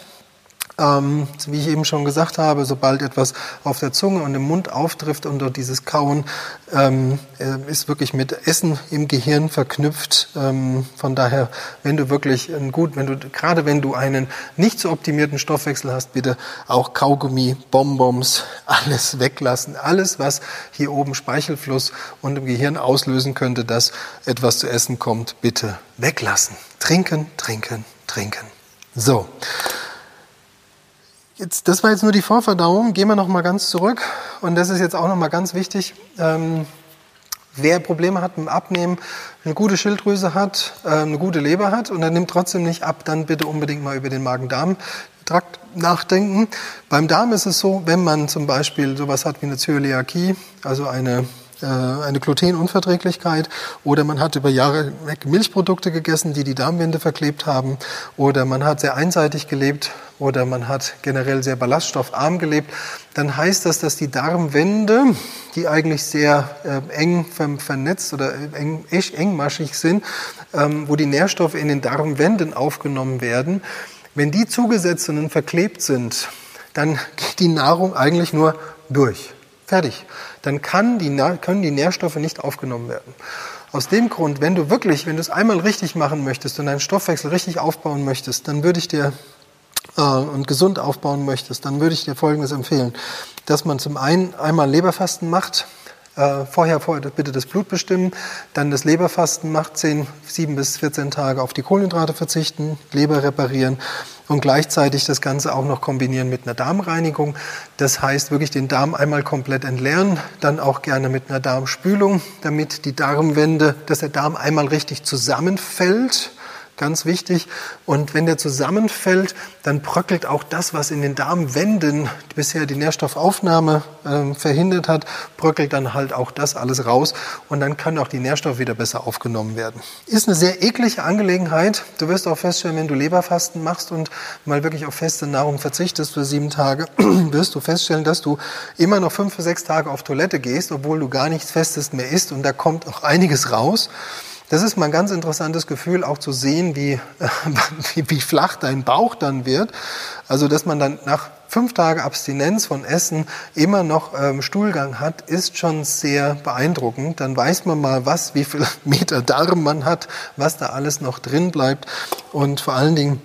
Ähm, wie ich eben schon gesagt habe, sobald etwas auf der Zunge und im Mund auftrifft und dort dieses Kauen ähm, äh, ist wirklich mit Essen im Gehirn verknüpft. Ähm, von daher, wenn du wirklich ein gut, wenn du gerade wenn du einen nicht so optimierten Stoffwechsel hast, bitte auch Kaugummi, Bonbons, (laughs) alles weglassen, alles was hier oben Speichelfluss und im Gehirn auslösen könnte, dass etwas zu essen kommt, bitte weglassen. Trinken, trinken, trinken. So. Jetzt, das war jetzt nur die Vorverdauung. Gehen wir noch mal ganz zurück. Und das ist jetzt auch noch mal ganz wichtig. Ähm, wer Probleme hat mit dem Abnehmen, eine gute Schilddrüse hat, äh, eine gute Leber hat und er nimmt trotzdem nicht ab, dann bitte unbedingt mal über den Magen-Darm-Trakt nachdenken. Beim Darm ist es so, wenn man zum Beispiel sowas hat wie eine Zöliakie, also eine äh, eine Glutenunverträglichkeit oder man hat über Jahre weg Milchprodukte gegessen, die die Darmwände verklebt haben oder man hat sehr einseitig gelebt oder man hat generell sehr ballaststoffarm gelebt, dann heißt das, dass die Darmwände, die eigentlich sehr äh, eng vernetzt oder eng, engmaschig sind, ähm, wo die Nährstoffe in den Darmwänden aufgenommen werden, wenn die zugesetzt und verklebt sind, dann geht die Nahrung eigentlich nur durch. Fertig. Dann kann die, können die Nährstoffe nicht aufgenommen werden. Aus dem Grund, wenn du wirklich, wenn du es einmal richtig machen möchtest und deinen Stoffwechsel richtig aufbauen möchtest, dann würde ich dir äh, und gesund aufbauen möchtest, dann würde ich dir Folgendes empfehlen, dass man zum einen einmal Leberfasten macht, äh, vorher, vorher bitte das Blut bestimmen, dann das Leberfasten macht, 10, 7 bis 14 Tage auf die Kohlenhydrate verzichten, Leber reparieren und gleichzeitig das Ganze auch noch kombinieren mit einer Darmreinigung. Das heißt wirklich den Darm einmal komplett entleeren, dann auch gerne mit einer Darmspülung, damit die Darmwände, dass der Darm einmal richtig zusammenfällt ganz wichtig. Und wenn der zusammenfällt, dann bröckelt auch das, was in den Darmwänden bisher die Nährstoffaufnahme äh, verhindert hat, bröckelt dann halt auch das alles raus und dann kann auch die Nährstoffe wieder besser aufgenommen werden. Ist eine sehr eklige Angelegenheit. Du wirst auch feststellen, wenn du Leberfasten machst und mal wirklich auf feste Nahrung verzichtest für sieben Tage, (clears throat) wirst du feststellen, dass du immer noch fünf bis sechs Tage auf Toilette gehst, obwohl du gar nichts Festes mehr isst und da kommt auch einiges raus. Das ist mal ein ganz interessantes Gefühl, auch zu sehen, wie, (laughs) wie, wie flach dein Bauch dann wird. Also, dass man dann nach fünf Tagen Abstinenz von Essen immer noch ähm, Stuhlgang hat, ist schon sehr beeindruckend. Dann weiß man mal, was, wie viel (laughs) Meter Darm man hat, was da alles noch drin bleibt. Und vor allen Dingen,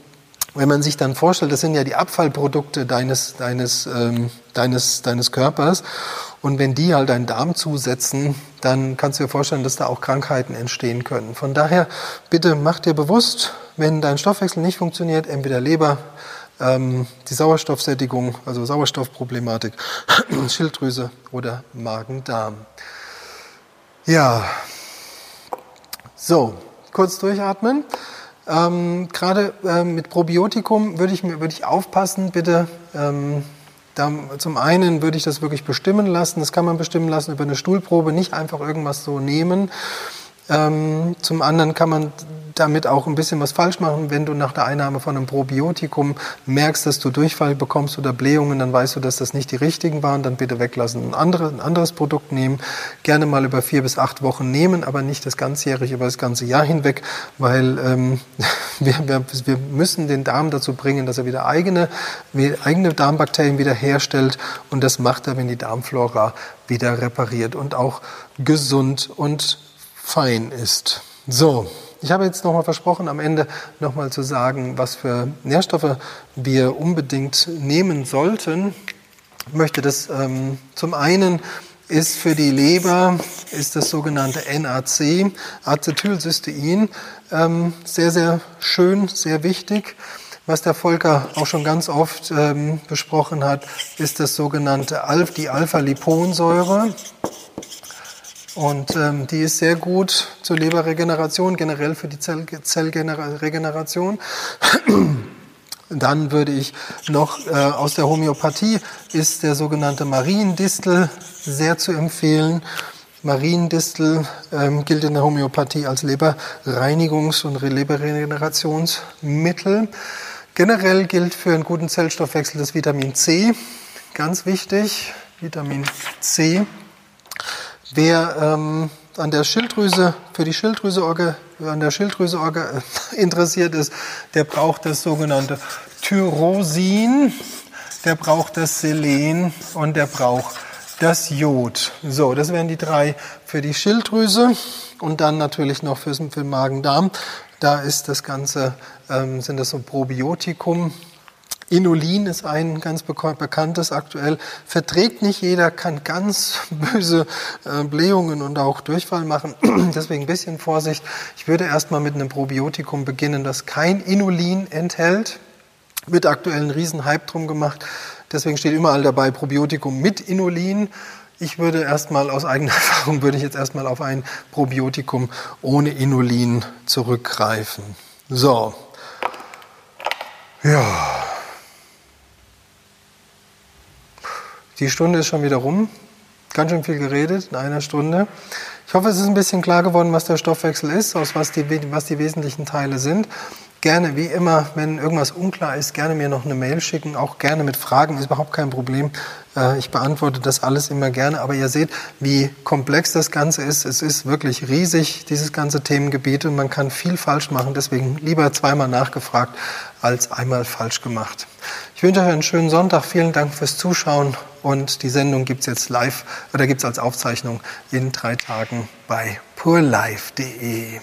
wenn man sich dann vorstellt, das sind ja die Abfallprodukte deines, deines, ähm, deines, deines Körpers. Und wenn die halt deinen Darm zusetzen, dann kannst du dir vorstellen, dass da auch Krankheiten entstehen können. Von daher, bitte mach dir bewusst, wenn dein Stoffwechsel nicht funktioniert, entweder Leber, ähm, die Sauerstoffsättigung, also Sauerstoffproblematik, (clears throat) Schilddrüse oder Magen-Darm. Ja, so, kurz durchatmen. Ähm, Gerade ähm, mit Probiotikum würde ich, würde ich aufpassen, bitte. Ähm, da, zum einen würde ich das wirklich bestimmen lassen. Das kann man bestimmen lassen über eine Stuhlprobe, nicht einfach irgendwas so nehmen. Ähm, zum anderen kann man damit auch ein bisschen was falsch machen. Wenn du nach der Einnahme von einem Probiotikum merkst, dass du Durchfall bekommst oder Blähungen, dann weißt du, dass das nicht die richtigen waren, dann bitte weglassen. Ein, andere, ein anderes Produkt nehmen, gerne mal über vier bis acht Wochen nehmen, aber nicht das ganzjährig über das ganze Jahr hinweg, weil ähm, (laughs) wir, wir, wir müssen den Darm dazu bringen, dass er wieder eigene, eigene Darmbakterien wieder herstellt und das macht er, wenn die Darmflora wieder repariert und auch gesund und fein ist. So, ich habe jetzt nochmal versprochen, am Ende nochmal zu sagen, was für Nährstoffe wir unbedingt nehmen sollten. Ich möchte das ähm, zum einen ist für die Leber ist das sogenannte NAC, Acetylcystein, ähm, sehr, sehr schön, sehr wichtig. Was der Volker auch schon ganz oft ähm, besprochen hat, ist das sogenannte Alph, die Alpha-Liponsäure. Und ähm, die ist sehr gut zur Leberregeneration, generell für die Zell Zellregeneration. (clears throat) Dann würde ich noch äh, aus der Homöopathie ist der sogenannte Mariendistel sehr zu empfehlen. Mariendistel ähm, gilt in der Homöopathie als Leberreinigungs- und Leberregenerationsmittel. Generell gilt für einen guten Zellstoffwechsel das Vitamin C, ganz wichtig, Vitamin C. Wer ähm, an der Schilddrüse, für die Schilddrüse an der Schilddrüse (laughs) interessiert ist, der braucht das sogenannte Tyrosin, der braucht das Selen und der braucht das Jod. So, das wären die drei für die Schilddrüse und dann natürlich noch für, für den Magen-Darm. Da ist das Ganze, ähm, sind das so Probiotikum, Inulin ist ein ganz bekanntes aktuell. Verträgt nicht jeder, kann ganz (laughs) böse äh, Blähungen und auch Durchfall machen. (clears throat) Deswegen ein bisschen Vorsicht. Ich würde erstmal mit einem Probiotikum beginnen, das kein Inulin enthält. Wird aktuell ein Riesenhype drum gemacht. Deswegen steht überall dabei Probiotikum mit Inulin. Ich würde erstmal aus eigener (laughs) Erfahrung würde ich jetzt erstmal auf ein Probiotikum ohne Inulin zurückgreifen. So. Ja. Die Stunde ist schon wieder rum. ganz schön viel geredet in einer Stunde. Ich hoffe, es ist ein bisschen klar geworden, was der Stoffwechsel ist, aus was die, was die wesentlichen Teile sind gerne, wie immer, wenn irgendwas unklar ist, gerne mir noch eine Mail schicken, auch gerne mit Fragen, ist überhaupt kein Problem. Äh, ich beantworte das alles immer gerne, aber ihr seht, wie komplex das Ganze ist. Es ist wirklich riesig, dieses ganze Themengebiet, und man kann viel falsch machen. Deswegen lieber zweimal nachgefragt als einmal falsch gemacht. Ich wünsche euch einen schönen Sonntag. Vielen Dank fürs Zuschauen und die Sendung gibt es jetzt live oder gibt es als Aufzeichnung in drei Tagen bei purlife.de.